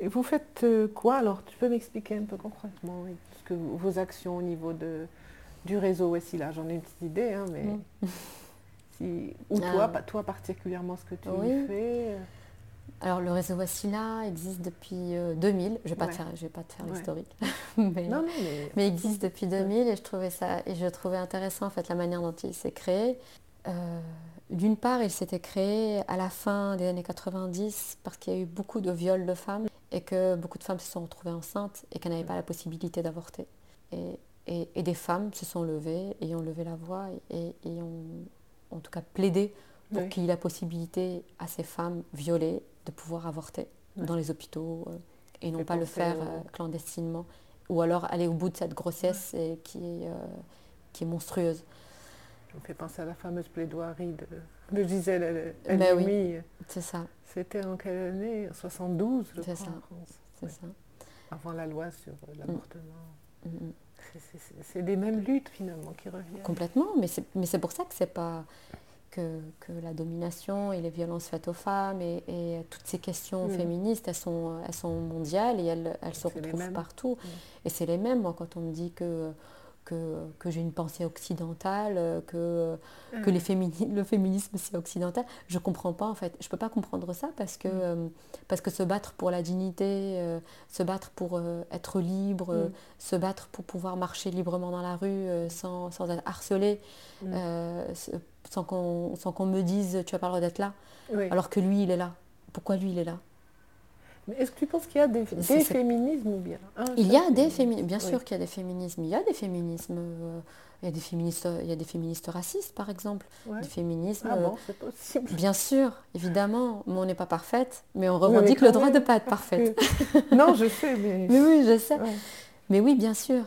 Et vous faites euh, quoi alors? Tu peux m'expliquer un peu concrètement ce que vos actions au niveau de, du réseau là j'en ai une petite idée, hein, mais mm. si, ou ah. toi, toi particulièrement ce que tu fais euh. alors le réseau Wassila existe depuis 2000. Euh, je ne vais, pas te faire, je vais pas te faire l'historique, mais, mais... il existe depuis 2000 et je trouvais ça et je trouvais intéressant en fait la manière dont il s'est créé. D'une part, il s'était créé à la fin des années 90 parce qu'il y a eu beaucoup de viols de femmes et que beaucoup de femmes se sont retrouvées enceintes et qu'elles n'avaient pas la possibilité d'avorter. Et, et, des femmes se sont levées et ont levé la voix et, ont en tout cas plaidé pour qu'il y ait la possibilité à ces femmes violées de pouvoir avorter dans les hôpitaux euh, et non pas le faire euh, clandestinement ou alors aller au bout de cette grossesse qui, est, euh, qui est monstrueuse. On fait penser à la fameuse plaidoirie de, de Gisèle ben oui, c'est ça. C'était en quelle année? 72, je crois, ça. C'est ça. Avant la loi sur l'avortement. Mm. Mm, mm. C'est des mêmes luttes finalement qui reviennent. Complètement, mais c'est pour ça que c'est pas que, que, la domination et les violences faites aux femmes et, et toutes ces questions féministes, elles sont, elles sont mondiales et elles, elles se retrouvent partout. Et c'est les mêmes. Moi, quand on me dit que que, j'ai une pensée occidentale, euh, que, que les le féminisme c'est occidental. Je ne comprends pas en fait. Je ne peux pas comprendre ça parce que, mm. euh, parce que se battre pour la dignité, euh, se battre pour être libre, mm. se battre pour pouvoir marcher librement dans la rue sans, sans, être harcelé, mm. sans qu'on me dise tu n'as pas le droit d'être là, alors que lui il est là. Pourquoi lui il est là? Est-ce que tu penses qu'il y a des, féminismes ou bien Il y a des féminismes, bien sûr qu'il y a des féminismes. Il y a des féminismes. Euh, il y a des féministes, il y a des féministes racistes, par exemple. Des féminismes. Ah bon, c'est possible. Bien sûr, évidemment. Mais on n'est pas parfaite, mais on revendique le droit de ne pas être parfaite. non, je sais, mais. mais oui, je sais. Mais oui, bien sûr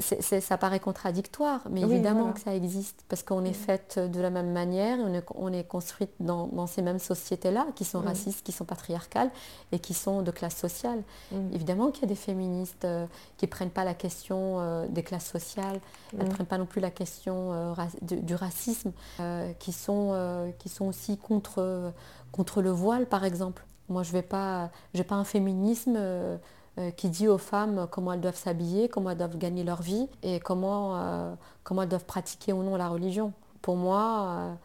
ça paraît contradictoire, mais évidemment que ça existe, parce qu'on est fait de la même manière, on est, on est construite dans, ces mêmes sociétés-là, qui sont racistes, qui sont patriarcales et qui sont de classe sociale. Évidemment qu'il y a des féministes euh, qui ne prennent pas la question euh, des classes sociales, elles ne prennent pas non plus la question euh, du, racisme, qui, sont, qui sont aussi contre, contre le voile, par exemple. Moi, je n'ai pas, pas un féminisme qui dit aux femmes comment elles doivent s'habiller, comment elles doivent gagner leur vie et comment, euh, comment elles doivent pratiquer ou non la religion. Pour moi,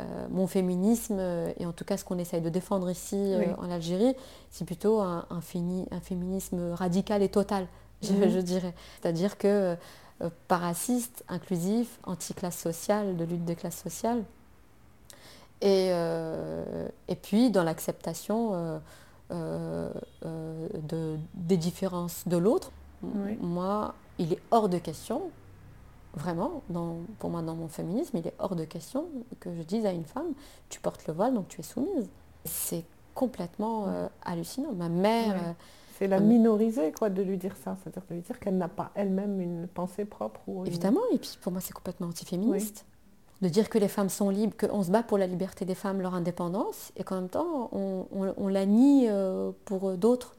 euh, mon féminisme, et en tout cas ce qu'on essaye de défendre ici en Algérie, c'est plutôt un, un, féminisme radical et total, je, mhm. dirais. C'est-à-dire que pas raciste, inclusif, anti-classe sociale, de lutte des classes sociales. Et, et puis dans l'acceptation de, des différences de l'autre, Oui. moi, il est hors de question, vraiment, dans, pour moi, dans mon féminisme, il est hors de question que je dise à une femme, tu portes le voile, donc tu es soumise. C'est complètement euh, hallucinant. Ma mère, euh, C'est la minoriser, quoi, de lui dire ça. C'est-à-dire de lui dire qu'elle n'a pas elle-même une pensée propre. Ou une- évidemment, et puis pour moi, c'est complètement antiféministe. De dire que les femmes sont libres, qu'on se bat pour la liberté des femmes, leur indépendance, et qu'en même temps, on, on- on la nie euh, pour d'autres.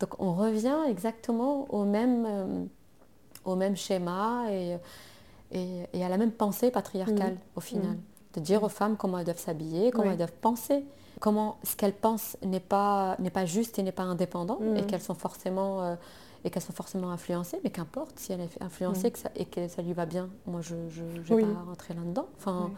Donc on revient exactement au même, euh, au même schéma et, et- et à la même pensée patriarcale au final. De dire aux femmes comment elles doivent s'habiller, comment Oui. elles doivent penser, comment ce qu'elles pensent n'est pas, n'est pas juste et n'est pas indépendant, et qu'elles sont forcément... euh, et qu'elles sont forcément influencées, mais qu'importe si elle est influencée Mhm. que ça- et que ça lui va bien. Moi, je Oui. pas rentrer là-dedans. Enfin, Oui.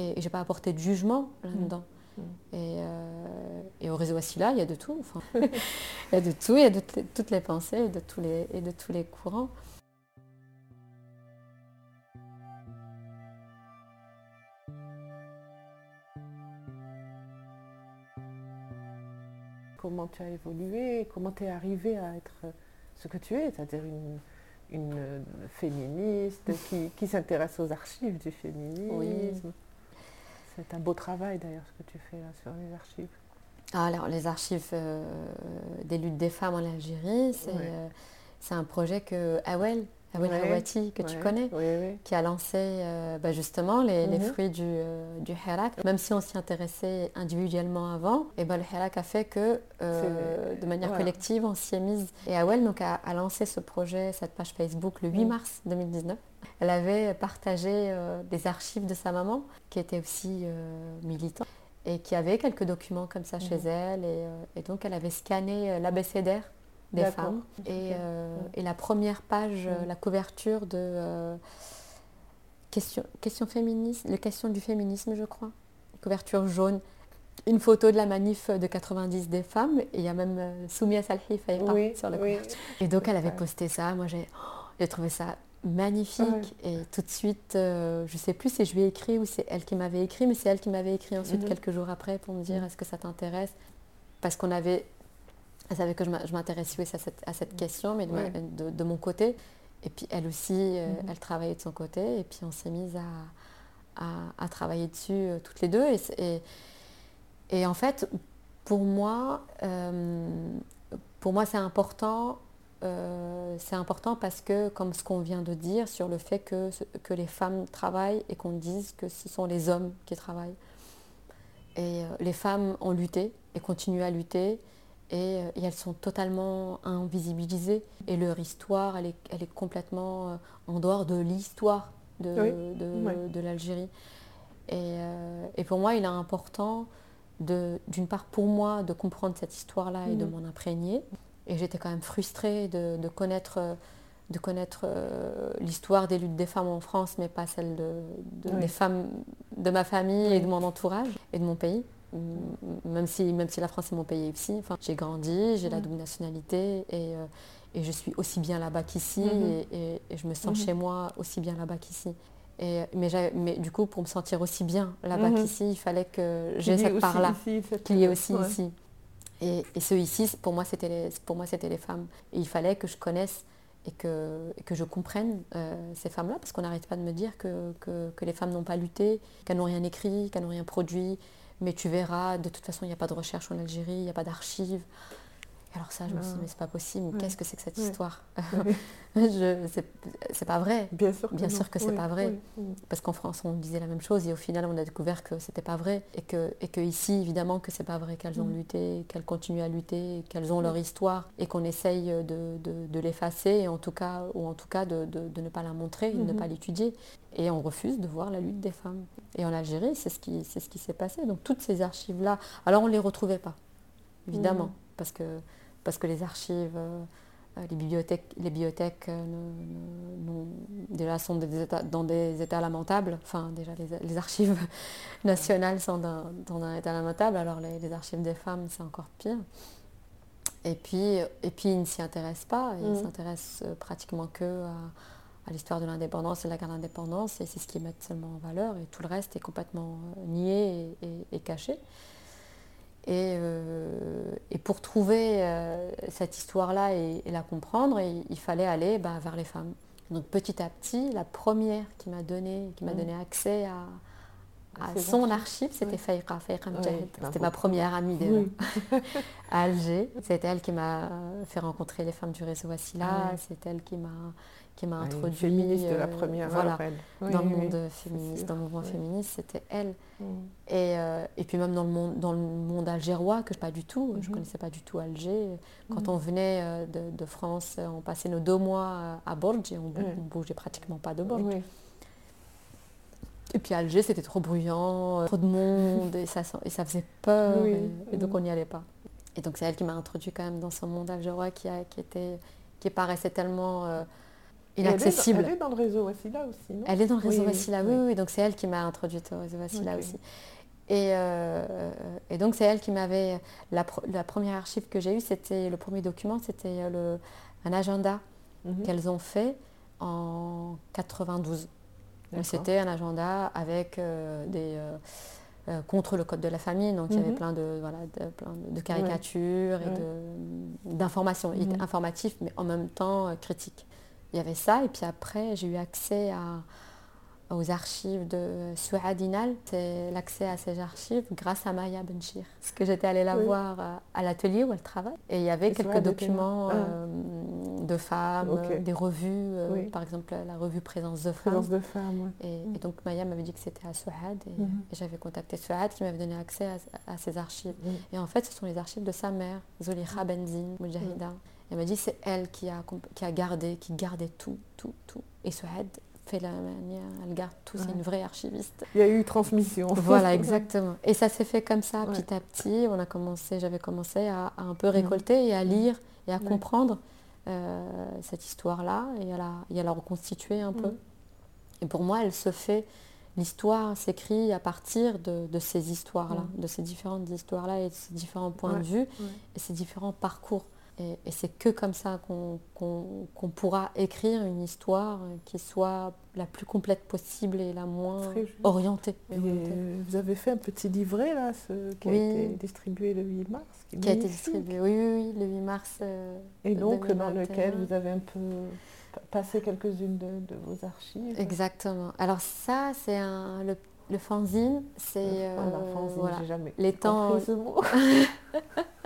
et, et j'ai pas apporté de jugement là-dedans. Mm. Et, euh, et au réseau Asila, il y a de tout. Enfin, il y a de tout, il y a de toutes les- pensées et de tous les, et de tous les courants. Comment tu as évolué, comment tu es arrivée à être ce que tu es, c'est-à-dire une, une féministe qui, qui s'intéresse aux archives du féminisme. C'est un beau travail d'ailleurs ce que tu fais là sur les archives. Ah, Alors, les archives euh, des luttes des femmes en Algérie, c'est euh, un projet que Awel, Awel Ouais, Hawati, que tu Ouais, connais, Oui, oui. qui a lancé euh, bah, justement les, les Mhm. fruits du, euh, du Hirak. Même si on s'y intéressait individuellement avant, et ben, le Hirak a fait que euh, de manière voilà. collective, on s'y est mise. Et Awel donc, a, a lancé ce projet, cette page Facebook, le 8 Mhm. mars 2019. Elle avait partagé euh, des archives de sa maman, qui était aussi militante, et qui avait quelques documents comme ça chez Mhm. elle. Et, et donc, elle avait scanné l'abécédaire des femmes. Et, euh, et la première page, euh, Mhm. la couverture de euh, question, question féministe, les questions du féminisme, je crois. Couverture jaune. Une photo de la manif de 90 des femmes. Et il y a même euh, Soumia Salhi Faïra Oui, sur la oui. couverture. Et donc elle avait posté ça. Moi j'ai oh, trouvé ça magnifique. Et tout de suite, euh, je sais plus si je lui ai écrit ou c'est elle qui m'avait écrit, mais c'est elle qui m'avait écrit ensuite Mhm. quelques jours après pour me dire Mhm. est-ce que ça t'intéresse? Parce qu'on avait. Elle savait que je m'intéressais aussi à cette, à cette question, mais de, ma- Ouais. de- de mon côté. Et puis elle aussi, euh, Mhm. elle travaillait de son côté. Et puis on s'est mise à, à- à travailler dessus euh, toutes les deux. Et, c'est- et, et en fait, pour moi, euh, pour moi c'est important. c'est important parce que, comme ce qu'on vient de dire, sur le fait que, que les femmes travaillent et qu'on dise que ce sont les hommes qui travaillent. Et les femmes ont lutté et continuent à lutter et, euh, et elles sont totalement invisibilisées. Et leur histoire, elle est, elle est complètement euh, en dehors de l'histoire de, Oui, de, ouais. de l'Algérie. Et, euh, et pour moi, il est important, d'une part pour moi, de comprendre cette histoire-là et de Mhm. m'en imprégner. Et j'étais quand même frustrée de, de connaître, de connaître euh, l'histoire des luttes des femmes en France, mais pas celle de, de- Oui. des femmes de ma famille et de mon entourage et de mon pays. Même si, même si la France est mon pays aussi. Enfin, j'ai grandi, j'ai la Mhm. double nationalité et, euh, et je suis aussi bien là-bas qu'ici Mhm. et, et- et je me sens Mhm. chez moi aussi bien là-bas qu'ici. Et, mais, du coup, pour me sentir aussi bien là-bas Mhm. qu'ici, il fallait que j'ai cette part-là ici, cette- qu'il y ait aussi Ouais. ici. Et, et ce ici, pour moi, c'était les, pour moi, c'était les femmes. Et il fallait que je connaisse et que, et que je comprenne euh, ces femmes-là, parce qu'on n'arrête pas de me dire que, que, que les femmes n'ont pas lutté, qu'elles n'ont rien écrit, qu'elles n'ont rien produit. Mais tu verras, de toute façon, il n'y a pas de recherche en Algérie, il n'y a pas d'archives. Alors ça, je me suis dit, Ah. mais c'est pas possible, qu'est-ce que c'est que cette histoire Oui. C'est, pas vrai. Bien sûr que, Bien non. sûr que c'est pas vrai. Parce qu'en France, on disait la même chose et au final, on a découvert que c'était pas vrai. Et que, et que ici, évidemment, que c'est pas vrai qu'elles ont Mhm. lutté, qu'elles continuent à lutter, qu'elles ont leur histoire et qu'on essaye de, de- de l'effacer, et en tout cas, ou en tout cas de, ne pas la montrer, de ne Mhm. pas l'étudier. Et on refuse de voir la lutte des femmes. Et en Algérie, c'est ce qui, c'est ce qui s'est passé. Donc toutes ces archives-là, alors on ne les retrouvait pas, évidemment, Mhm. parce, que, parce que les archives. euh, euh, les bibliothèques, les bibliothèques euh, déjà sont des états- dans des états lamentables. Enfin, déjà, les, les archives nationales sont dans, dans un état lamentable, alors les, les archives des femmes, c'est encore pire. Et puis, et puis ils ne s'y intéressent pas, ils ne Mhm. s'intéressent pratiquement que à, à l'histoire de l'indépendance et de la guerre d'indépendance, et c'est ce qu'ils mettent seulement en valeur, et tout le reste est complètement nié et, et- et caché. Et, et pour trouver cette histoire-là et, la comprendre, il, fallait aller bah, vers les femmes. Donc petit à petit, la première qui m'a donné, qui m'a donné accès à, à son archive, c'était Faïqa, C'était ma première amie à Alger. C'était elle qui m'a fait rencontrer les femmes du réseau Wassila. C'est elle qui m'a qui m'a introduit féministe de la euh, première voilà, dans le monde féministe, dans le mouvement féministe, c'était elle. Mm. Et, euh, et, puis même dans le monde, dans le monde algérois, que je pas du tout, je mm-hmm. connaissais pas du tout Alger. Quand mm. on venait euh, de, France, on passait nos deux mois à Bordeaux et on, ne bougeait pratiquement pas de Bordeaux. Et puis Alger, c'était trop bruyant, trop de monde, et ça, et ça faisait peur, et, donc on n'y allait pas. Et donc c'est elle qui m'a introduit quand même dans ce monde algérois qui, a, qui, était, qui paraissait tellement euh, inaccessible. Elle est, dans, le réseau Wassila aussi, non Elle est dans le réseau Wassila, oui, oui, donc c'est elle qui m'a introduite au réseau Wassila aussi. Et, euh, et, donc c'est elle qui m'avait... La, la, première archive que j'ai eue, c'était le premier document, c'était le, un agenda mhm. qu'elles ont fait en 92. C'était un agenda avec euh, des euh, euh, contre le code de la famille, donc il y avait mhm. plein de, voilà, de, plein de caricatures et d'informations, mhm. informatifs, mais en même temps critiques. Il y avait ça, et puis après j'ai eu accès à, aux archives de Souadinal. C'est l'accès à ces archives grâce à Maya Benchir. Parce que j'étais allée la voir à, l'atelier où elle travaille. Et il y avait quelques documents ah. euh, de femmes, des revues, euh, par exemple la revue Présence de femmes. Présence de femmes, et, donc Maya m'avait dit que c'était à Souad. Mm-hmm. Et, j'avais contacté Souad qui m'avait donné accès à, ces archives. Mm. Et en fait, ce sont les archives de sa mère, Zoliha mm. Benzine, Mujahida. Elle m'a dit c'est elle qui a, qui a gardé, qui gardait tout, tout, tout. Et Souad fait la manière, elle garde tout, c'est une vraie archiviste. Il y a eu transmission. Voilà, exactement. Et ça s'est fait comme ça, petit à petit. On a commencé, j'avais commencé à, un peu récolter et à lire et à comprendre euh, cette histoire-là et à, la, et à la reconstituer un peu. Et pour moi, elle se fait, l'histoire s'écrit à partir de, de ces histoires-là, de ces différentes histoires-là et de ces différents points de vue et ces différents parcours. Et, c'est que comme ça qu'on pourra écrire une histoire qui soit la plus complète possible et la moins orientée. vous avez fait un petit livret là, ce, qui a été distribué le 8 mars. Qui, a été distribué, oui, oui, le 8 mars. Euh, et donc dans lequel vous avez un peu passé quelques-unes de, vos archives. Exactement. Alors ça, c'est le, le fanzine, c'est... Euh, voilà, jamais les temps... ce mot.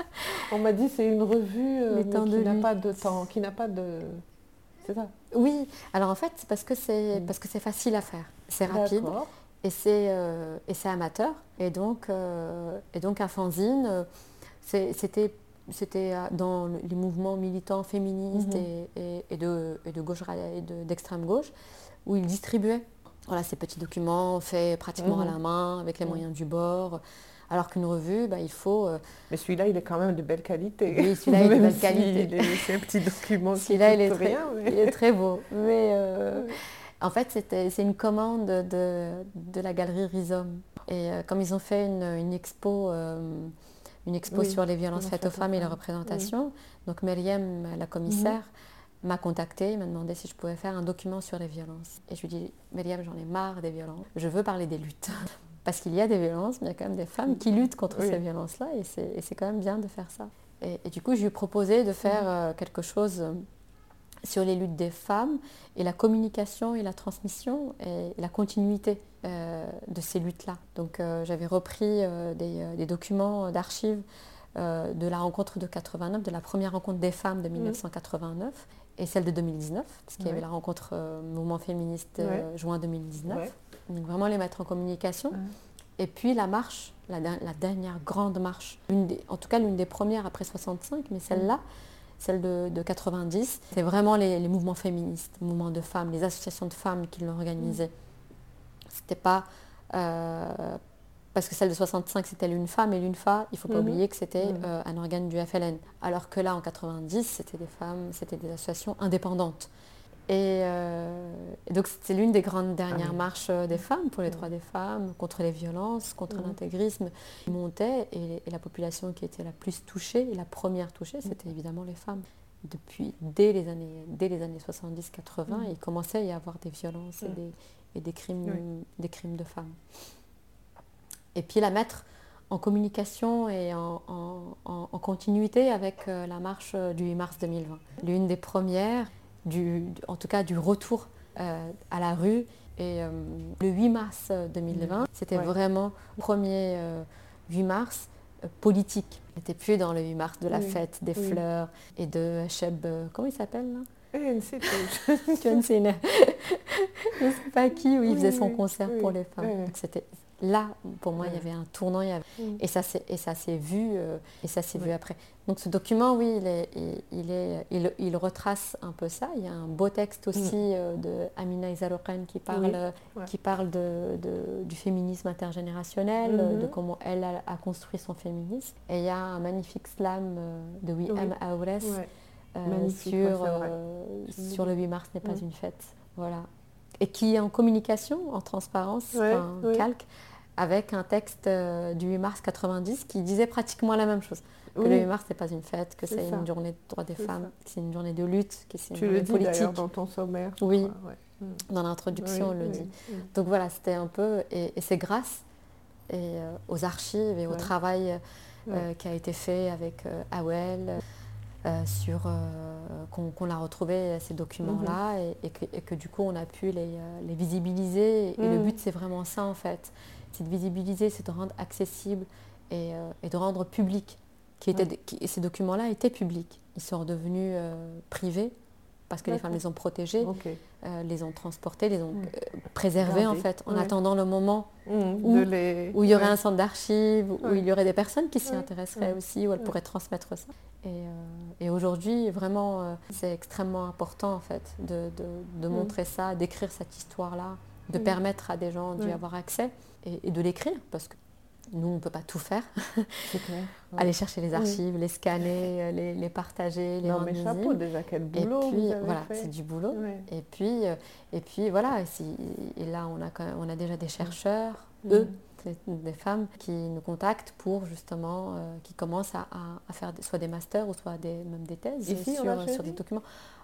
On m'a dit c'est une revue euh, qui n'a pas de temps, qui n'a pas de. C'est ça Oui. Alors en fait, c'est parce que c'est mm. parce que c'est facile à faire, c'est rapide et c'est euh, et c'est amateur. Et donc euh, et donc un fanzine, c'était c'était dans les mouvements militants féministes mm-hmm. et, de, et de gauche et d'extrême gauche où ils distribuaient voilà, ces petits documents faits pratiquement à la main avec les mm. moyens du bord. Alors qu'une revue, bah, il faut... Euh, Mais celui-là, il est quand même de belle qualité. Oui, celui-là, il est de belle qualité. C'est un petit document. celui-là, il, est très, il est très beau. Mais euh, en fait, c'est une commande de, de, la galerie Rhizome. Et euh, comme ils ont fait une, expo, une expo sur les violences faites aux femmes et la représentation, donc Myriam, la commissaire, mhm. M'a contactée, m'a demandé si je pouvais faire un document sur les violences. Et je lui dis, Myriam, j'en ai marre des violences. Je veux parler des luttes. Parce qu'il y a des violences, mais il y a quand même des femmes qui luttent contre ces violences-là, et c'est quand même bien de faire ça. Et, du coup, je lui ai proposé de faire mm. euh, quelque chose euh, sur les luttes des femmes et la communication et la transmission et la continuité euh, de ces luttes-là. Donc j'avais repris des, documents d'archives de la rencontre de 89, de la première rencontre des femmes de 1989 mm. Et celle de 2019, parce qu'il y avait la rencontre mouvement féministe juin 2019. Donc vraiment les mettre en communication. Et puis la marche, la, dernière grande marche, en tout cas l'une des premières après 65, mais celle-là, celle de, 90, c'est vraiment les, mouvements féministes, les mouvements de femmes, les associations de femmes qui l'ont organisée. C'était pas euh, parce que celle de 65 c'était l'une femme et l'une femme, il faut pas mhm. oublier que c'était mhm. euh, un organe du FLN. Alors que là en 90 c'était des femmes, c'était des associations indépendantes. Euh, et, donc c'est l'une des grandes dernières ah marches euh, des femmes, pour les droits des femmes, contre les violences, contre l'intégrisme. qui montait et, la population qui était la plus touchée, et la première touchée, c'était évidemment les femmes. Depuis, dès les années, dès les années 70-80, il commençait à y avoir des violences et, des, et des, crimes, des crimes de femmes. Et puis la mettre en communication et en, continuité avec la marche du 8 mars 2020. L'une des premières, du, en tout cas du retour à la rue. Et le 8 mars 2020, c'était vraiment le premier 8 mars politique. On n'était plus dans le 8 mars de la fête, des fleurs et de Cheb, comment il s'appelle là? Je ne sais pas qui, où il faisait son concert pour les femmes. C'était là, pour moi, il y avait un tournant, et ça s'est vu, euh, et ça s'est vu après. Donc ce document, oui, il, est, il, est, il, retrace un peu ça. Il y a un beau texte aussi mm. euh, de Amina Izarokan qui parle, qui parle de, du féminisme intergénérationnel, mm-hmm. de comment elle a, construit son féminisme. Et il y a un magnifique slam euh, de Wim Aures. sur, sur le 8 mars n'est pas mm. une fête. Voilà et qui est en communication, en transparence, en calque, avec un texte euh, du 8 mars 90 qui disait pratiquement la même chose. Que le 8 mars n'est pas une fête, que c'est une journée de droits des femmes, que c'est une journée de lutte, que c'est une tu journée le dis politique. dans ton sommaire. Oui, mm. dans l'introduction on le dit. Donc voilà, c'était un peu, et, c'est grâce et, euh, aux archives et au travail euh, qui a été fait avec Awel. Euh, sur euh, qu'on a retrouvé ces documents-là mhm. et, que, du coup on a pu les, euh, visibiliser. Et le mhm. but c'est vraiment ça en fait, c'est de visibiliser, c'est de rendre accessible et, de rendre public. Qui était, ces documents-là étaient publics, ils sont redevenus privés parce que les femmes les ont protégés, euh, les ont transportés, les ont mm. euh, préservés en fait, en attendant le moment mm. où, où, il y aurait un centre d'archives, où il y aurait des personnes qui s'y intéresseraient aussi, où elles pourraient transmettre ça. Et, euh, aujourd'hui, vraiment, c'est extrêmement important en fait de, de, mm. montrer ça, d'écrire cette histoire-là, de permettre à des gens d'y avoir accès et, et de l'écrire, parce que nous, on ne peut pas tout faire. Clair, Aller chercher les archives, les scanner, euh, les, partager, les non, mais chapeau déjà, quel boulot. Et puis, voilà, c'est du boulot. Et, puis, euh, et puis, voilà, et, là, on a, on a déjà des chercheurs, mm. eux, des femmes qui nous contactent pour justement, euh, qui commencent à, faire soit des masters ou soit des, même des thèses sur, sur, des documents.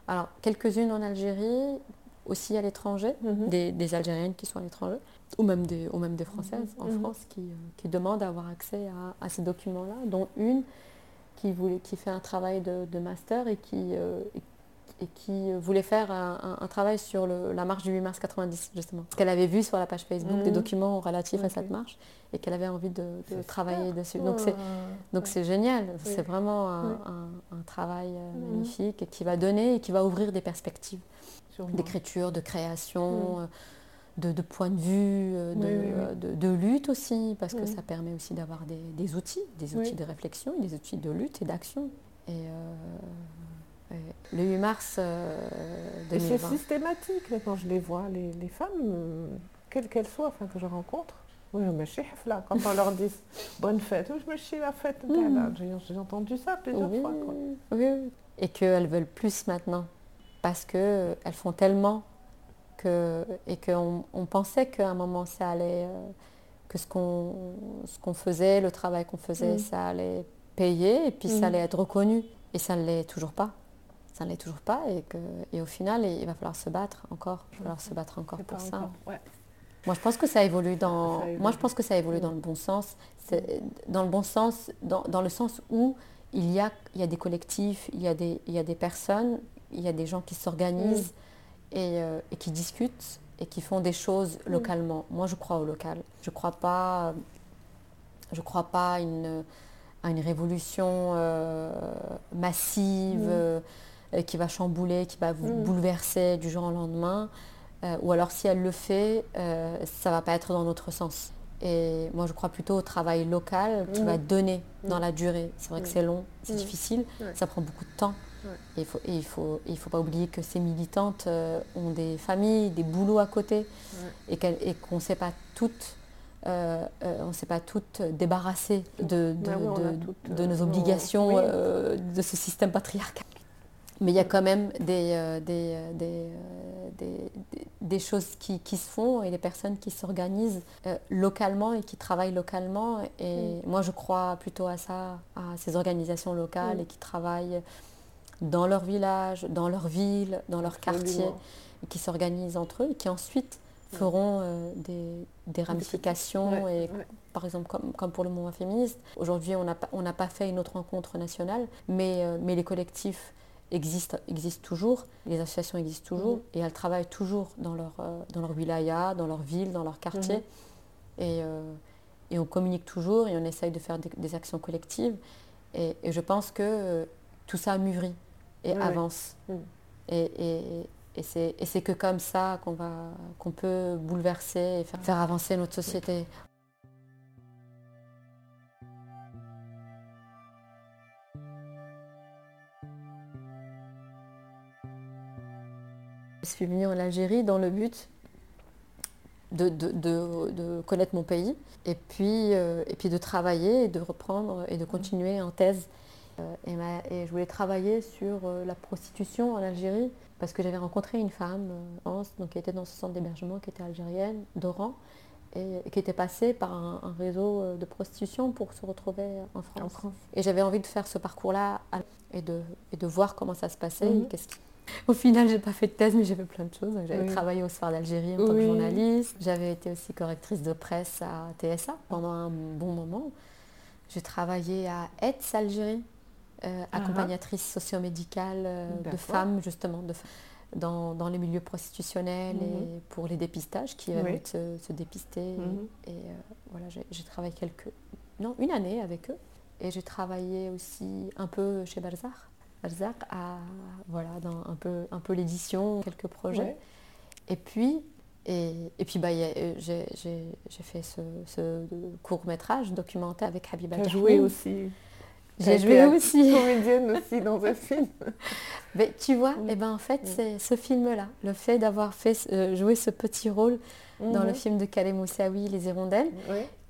Alors, quelques-unes en Algérie, aussi à l'étranger, mm-hmm. des, des Algériennes qui sont à l'étranger ou même des, ou même des Françaises en mhm. France qui, euh, qui, demandent à avoir accès à, ces documents-là, dont une qui, voulait, qui fait un travail de, master et qui, euh, et, qui voulait faire un, travail sur la marche du 8 mars 90, justement. Ce qu'elle avait vu sur la page Facebook des mhm. documents relatifs à cette marche et qu'elle avait envie de, travailler dessus. Donc c'est donc c'est génial, c'est vraiment un, travail euh, mhm. magnifique et qui va donner et qui va ouvrir des perspectives d'écriture, de création de, de point de vue, euh, euh, de, de, lutte aussi, parce que ça permet aussi d'avoir des, des, outils, des outils de réflexion, des outils de lutte et d'action. Et, euh, le 8 mars 2020. c'est systématique quand je les vois, les, les femmes, quelles qu'elles soient, enfin, que je rencontre. Oui, mais là, quand on leur dit bonne fête, je me chie la fête. Mm. J'ai entendu ça plusieurs fois. Quoi. Oui, et qu'elles veulent plus maintenant, parce qu'elles font tellement et qu'on on pensait qu'à un moment ça allait, euh, que ce qu'on qu'on faisait, le travail qu'on faisait, mm. ça allait payer et puis ça mm. allait être reconnu. Et ça ne l'est toujours pas. Ça ne l'est toujours pas et, que, et au final, il va falloir se battre encore. Il va falloir se battre encore pour ça. Moi, je pense que ça évolue dans. Moi, je pense que ça évolue dans le bon sens. Dans le bon sens, dans, dans, le sens où il y a, il y a des collectifs, il y a des, il y a des personnes, il y a des gens qui s'organisent. Euh, et, qui discutent et qui font des choses mm. localement. Moi, je crois au local. Je ne crois pas, je crois pas une, à une révolution euh, massive mm. euh, qui va chambouler, qui va vous mm. bouleverser du jour au lendemain. ou alors, si elle le fait, ça ne va pas être dans notre sens. Et moi, je crois plutôt au travail local qui va donner dans la durée. C'est vrai que c'est long, c'est difficile, ça prend beaucoup de temps. Et il faut, il faut, il faut pas oublier que ces militantes euh, ont des familles, des boulots à côté, et qu'on ne sait pas toutes, euh, euh, on sait pas toutes débarrasser de, de, de, nos obligations de ce système patriarcal. Mais il y a quand même des, des, des, des, choses qui, qui, se font et des personnes qui s'organisent localement et qui travaillent localement. Et moi, je crois plutôt à ça, à ces organisations locales et qui travaillent dans leur village, dans leur ville, dans leur quartier, qui s'organisent entre eux et qui ensuite feront euh, des, ramifications. et, Par exemple, comme, pour le mouvement féministe, aujourd'hui, on n'a pas fait une autre rencontre nationale, mais, euh, mais les collectifs existent, existent toujours, les associations existent toujours, et elles travaillent toujours dans leur, dans leur wilaya, dans leur ville, dans leur quartier. Et, et, on communique toujours et on essaye de faire des, actions collectives. Et, je pense que tout ça mûrit et avance. Et, et c'est que comme ça qu'on qu'on peut bouleverser et faire, avancer notre société. Je suis venue en Algérie dans le but de, connaître mon pays et puis, euh, et puis de travailler et de reprendre et de continuer en thèse. Euh, et, je voulais travailler sur euh, la prostitution en Algérie parce que j'avais rencontré une femme, euh, donc, qui était dans ce centre d'hébergement, qui était algérienne, d'Oran, et, qui était passée par un, réseau de prostitution pour se retrouver en France. Et j'avais envie de faire ce parcours-là et de, et de voir comment ça se passait. Mhm. Au final, j'ai pas fait de thèse, mais j'ai fait plein de choses. J'avais travaillé au Soir d'Algérie en tant que journaliste. J'avais été aussi correctrice de presse à TSA pendant un bon moment. J'ai travaillé à ETS Algérie, euh, ah, accompagnatrice socio-médicale euh, de femmes, justement, de, dans, dans, les milieux prostitutionnels et mhm. pour les dépistages qui avaient se, se, dépister. Mhm. Et, euh, voilà, j'ai travaillé quelques, non, une année avec eux. Et j'ai travaillé aussi un peu chez Balzac. Balzac, à, voilà, dans un peu, un peu l'édition, quelques projets. Et puis, et, et, puis bah, j'ai fait ce, ce court métrage documentaire avec Habiba Tu as joué aussi j'ai joué aussi. comédienne aussi dans un film. Mais tu vois, et eh ben en fait, c'est ce film-là, le fait d'avoir fait euh, jouer ce petit rôle dans le mhm. film de Kalem Moussaoui, Les Hirondelles,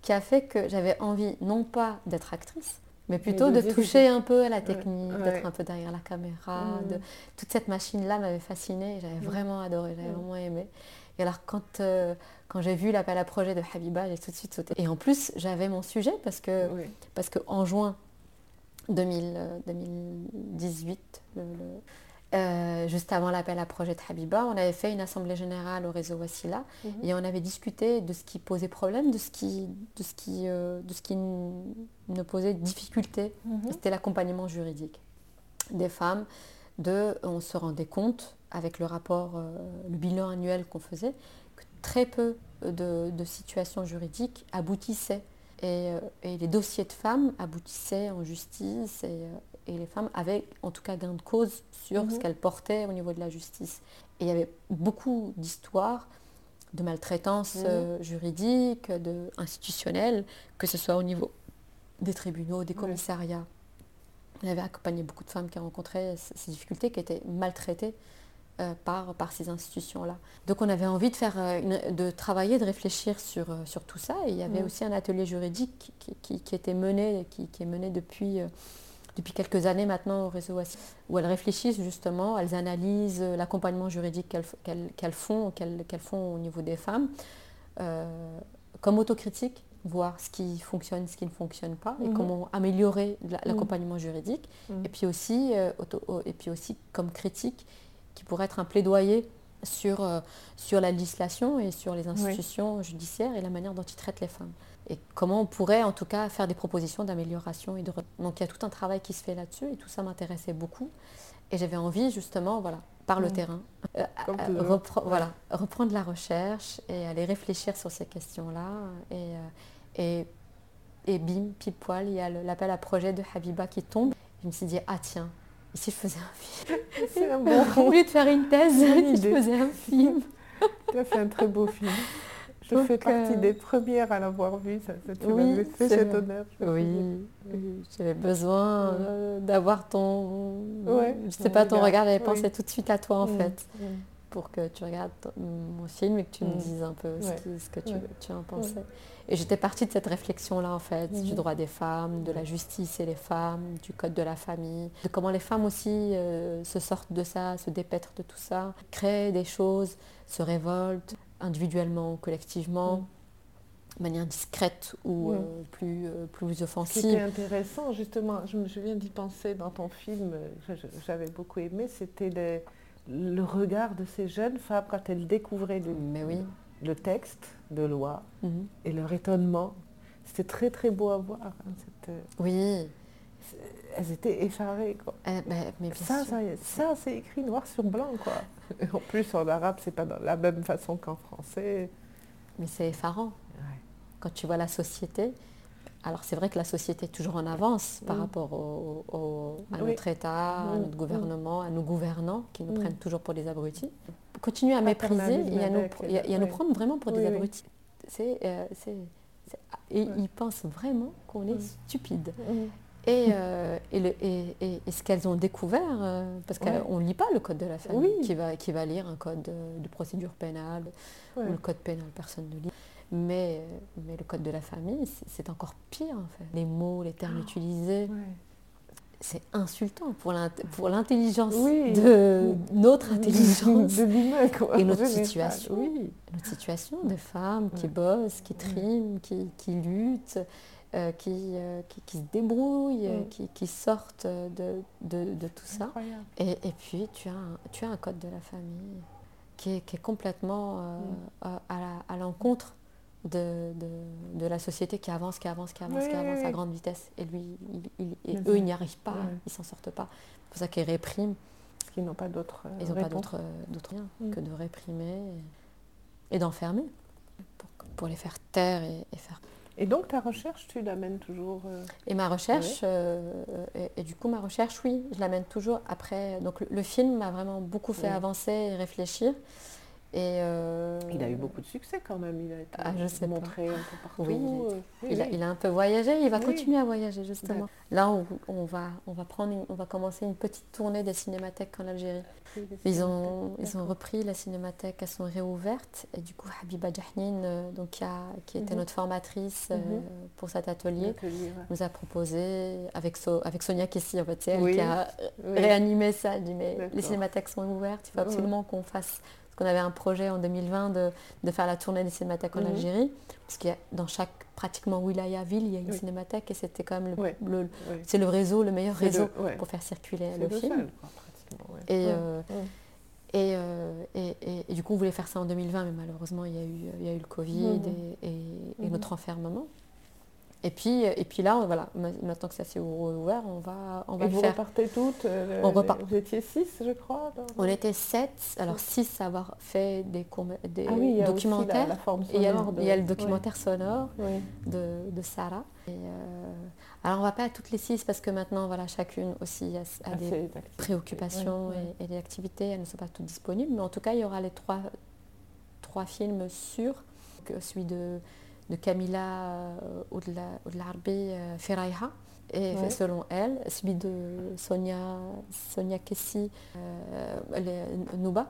qui a fait que j'avais envie non pas d'être actrice, mais plutôt de, toucher un peu à la technique, d'être un peu derrière la caméra. Mhm. De... Toute cette machine-là m'avait fascinée, j'avais mhm. vraiment adoré, j'avais vraiment aimé. Et alors quand, euh, quand j'ai vu l'appel à projet de Habiba, j'ai tout de suite sauté. Et en plus, j'avais mon sujet parce que, parce que en juin, 2018, euh, juste avant l'appel à projet de Habiba, on avait fait une assemblée générale au réseau Wassila mhm. et on avait discuté de ce qui posait problème, de ce qui, de ce qui, euh, de ce qui nous posait difficulté. Mhm. C'était l'accompagnement juridique des femmes. De, on se rendait compte avec le rapport, euh, le bilan annuel qu'on faisait, que très peu de, de situations juridiques aboutissaient euh, et, les dossiers de femmes aboutissaient en justice et, euh, les femmes avaient en tout cas gain de cause sur ce mhm. qu'elles portaient au niveau de la justice. Et il y avait beaucoup d'histoires de maltraitance mhm. euh, juridique, de, institutionnelle, que ce soit au niveau des tribunaux, des commissariats. On avait accompagné beaucoup de femmes qui rencontraient ces difficultés, qui étaient maltraitées par, par ces institutions-là. Donc on avait envie de, faire, euh, de travailler, de réfléchir sur, euh, sur tout ça. Et il y avait mm. aussi un atelier juridique qui, qui, était mené, qui, qui, est mené depuis, depuis quelques années maintenant au réseau où elles réfléchissent justement, elles analysent l'accompagnement juridique qu'elles font, qu'elles font au niveau des femmes, comme autocritique voir ce qui fonctionne, ce qui ne fonctionne pas, et mm-hmm. comment améliorer mm. l'accompagnement juridique, et, puis aussi, et puis aussi comme critique, qui pourrait être un plaidoyer sur, euh, sur la législation et sur les institutions judiciaires et la manière dont ils traitent les femmes. Et comment on pourrait en tout cas faire des propositions d'amélioration. Et de... Donc il y a tout un travail qui se fait là-dessus et tout ça m'intéressait beaucoup. Et j'avais envie justement, voilà, par le terrain, euh, euh, voilà, reprendre la recherche et aller réfléchir sur ces questions-là. Et, et, et bim, pile poil, il y a l'appel à projet de Habiba qui tombe. Je me suis dit, ah tiens, et si je faisais un film C'est un bon... Au lieu de faire une thèse, si je faisais un film. tu as fait un très beau film. Je fais partie des premières à l'avoir vu. Ça, tu oui, fait cet honneur. Oui, j'avais besoin euh, d'avoir ton... Ouais, je sais pas, ton regard, j'avais pensé tout de suite à toi en mm, fait. Mm. Pour que tu regardes mon film et que tu me mm. dises un peu ce, que tu, tu en pensais. Et j'étais partie de cette réflexion-là, en fait, du mhm. droit des femmes, de la justice et les femmes, du code de la famille, de comment les femmes aussi euh, se sortent de ça, se dépêtrent de tout ça, créent des choses, se révoltent individuellement ou collectivement. De manière discrète ou euh, plus, euh, plus offensive. Ce qui était intéressant, justement, je, me, viens d'y penser dans ton film, j'avais beaucoup aimé, c'était le regard de ces jeunes femmes quand elles découvraient le, Mais oui le texte de loi Mhm. et leur étonnement. C'était très très beau à voir. hein, cette, euh, Oui. elles étaient effarées. Quoi. Eh ben, mais Ça, ça, ça, c'est écrit noir sur blanc. Quoi. En plus, en arabe, c'est pas de la même façon qu'en français. Mais c'est effarant. Ouais. quand tu vois la société, alors c'est vrai que la société est toujours en avance par Mm. rapport au, au- à Oui. notre État, à Mm. notre gouvernement, à nos gouvernants qui nous Mm. prennent toujours pour des abrutis. Continuer à mépriser et à, nous, avec, et à- et à nous oui. prendre vraiment pour des oui. abrutis. C'est, euh, c'est- et ils pensent vraiment qu'on est stupide. Et, euh, et, le- et- et- et ce qu'elles ont découvert, euh, parce Ouais. qu'on ne lit pas le code de la famille, Oui. qui, va, qui va lire un code de, de procédure pénale, Ouais. ou le code pénal, personne ne lit. Mais, mais le code de la famille, c'est- encore pire en fait. Les mots, les termes utilisés, Ouais. c'est insultant pour l'int- pour l'intelligence Oui. de notre intelligence de quoi, et notre situation. Oui. notre situation de femmes qui bossent, qui triment, qui, qui luttent, euh, qui, euh, qui, qui se débrouillent, Mm. qui, qui sortent de, de, de tout ça. Et, et puis, tu as, un, tu as un code de la famille qui est, qui est complètement euh, Mm. à l'encontre de, de, de la société qui avance, qui avance, qui avance, Oui, qui avance oui, à oui. grande vitesse. Et lui, il- il- et Mais eux, ils n'y arrivent pas, ils s'en sortent pas. C'est pour ça qu'ils répriment. Parce qu'ils n'ont pas d'autres. euh, Ils n'ont pas réponses. d'autre d'autre moyen Mm. que de réprimer et, et d'enfermer pour, pour les faire taire et, et faire. Et donc, ta recherche, tu l'amènes toujours. euh, Et ma recherche, euh, et, et du coup, ma recherche, oui, je l'amène toujours après. Donc, le, le film m'a vraiment beaucoup fait avancer et réfléchir. Et euh, Il a eu beaucoup de succès quand même. Il a été Ah, je sais pas. montré un peu partout. Oui, il a euh, oui, Il a, oui. il a un peu voyagé, il va Oui. continuer à voyager justement. Là, on, on va, on, va prendre une- on va commencer une petite tournée des cinémathèques en Algérie. Ils ont, ils ont repris la cinémathèque, elles sont réouvertes. Et du coup, Habiba Jahnin, euh, donc, qui, a- qui était Mhm. notre formatrice euh, Mhm. pour cet atelier, ouais. nous a proposé, avec, So- avec Sonia Kessi, en fait, c'est elle qui a réanimé ça. Elle dit, mais les cinémathèques sont ouvertes, il faut Mhm. absolument qu'on fasse. Parce qu'on avait un projet en 2020 de, de faire la tournée des cinémathèques en Mhm. Algérie. Parce qu'il y a dans chaque pratiquement wilaya ville, il y a une Oui. cinémathèque et c'était quand même le, Ouais. le- Oui. c'est le réseau, le meilleur réseau ouais. pour faire circuler le film. seul. Et, euh, et, euh, et, et- et du coup, on voulait faire ça en 2020, mais malheureusement, il y a eu, il y a eu le Covid Mhm. et Mhm. notre enfermement. Et puis, et puis là, voilà, ma- maintenant que ça s'est ouvert, on va, on va Et le vous faire. repartez toutes euh, On repart. Vous étiez six, je crois dans- On était sept, alors six à avoir fait des, Ah oui, il y a aussi la- documentaires. il y, a, de- il y a le ouais. documentaire sonore de, de Sarah. Et, euh, alors, on va pas à toutes les six parce que maintenant, voilà, chacune aussi a, a Ah, des préoccupations Ouais. Et, et des activités, elles ne sont pas toutes disponibles, mais en tout cas, il y aura les trois, trois films sûrs, celui de, de Camila euh, Oudla- Oudlarbi euh, Ferayha, et Ouais. selon elle, celui de Sonia, Sonia Kessi euh, Nouba,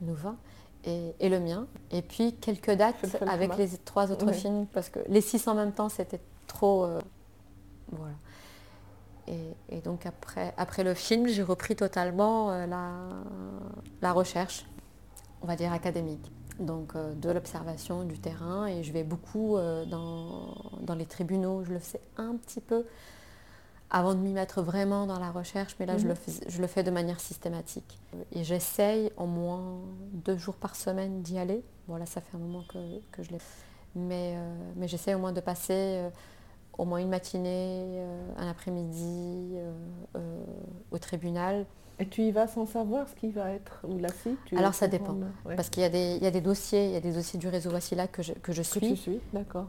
Nouva, et, et le mien. Et puis quelques dates avec les trois autres Ouais. films, parce que les six en même temps, c'était trop... euh, voilà. Et, et donc après, après le film, j'ai repris totalement euh, la, la recherche, on va dire académique. Donc euh, de l'observation du terrain et je vais beaucoup euh, dans, dans les tribunaux, je le fais un petit peu avant de m'y mettre vraiment dans la recherche, mais là je, Mhm. le fais, je le fais de manière systématique. Et j'essaye au moins deux jours par semaine d'y aller. Bon là ça fait un moment que, que je l'ai mais, euh, mais j'essaie au moins de passer au moins une matinée, un après-midi au tribunal. Et tu y vas sans savoir ce qui va être ou la suite tu Alors, ça dépend. ouais. Parce qu'il y, a des- il y a des dossiers, il y a des dossiers du réseau Wassila que je, que je Que tu suis. suis, d'accord.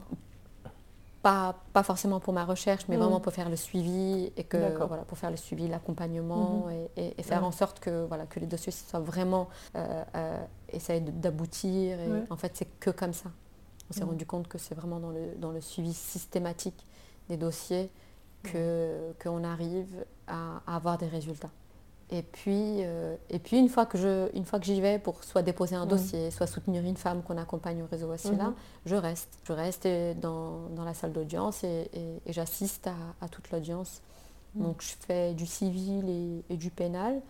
Pas, pas forcément pour ma recherche, mais Mhm. vraiment pour faire le suivi et que voilà, pour faire le suivi, l'accompagnement Mhm. et, et- et faire Ouais. en sorte que, voilà, que les dossiers soient vraiment euh, euh, essayent d'aboutir. Et Ouais. En fait, c'est que comme ça. On s'est Mhm. rendu compte que c'est vraiment dans le, dans le suivi systématique des dossiers que qu'on arrive à, à avoir des résultats. Et puis, euh, et puis une fois que je, une fois que j'y vais pour soit déposer un Mhm. dossier, soit soutenir une femme qu'on accompagne au réseau Wassila, Mhm. je reste. Je reste dans, dans la salle d'audience et, et- et j'assiste à, à toute l'audience. Mhm. Donc je fais du civil et, et du pénal,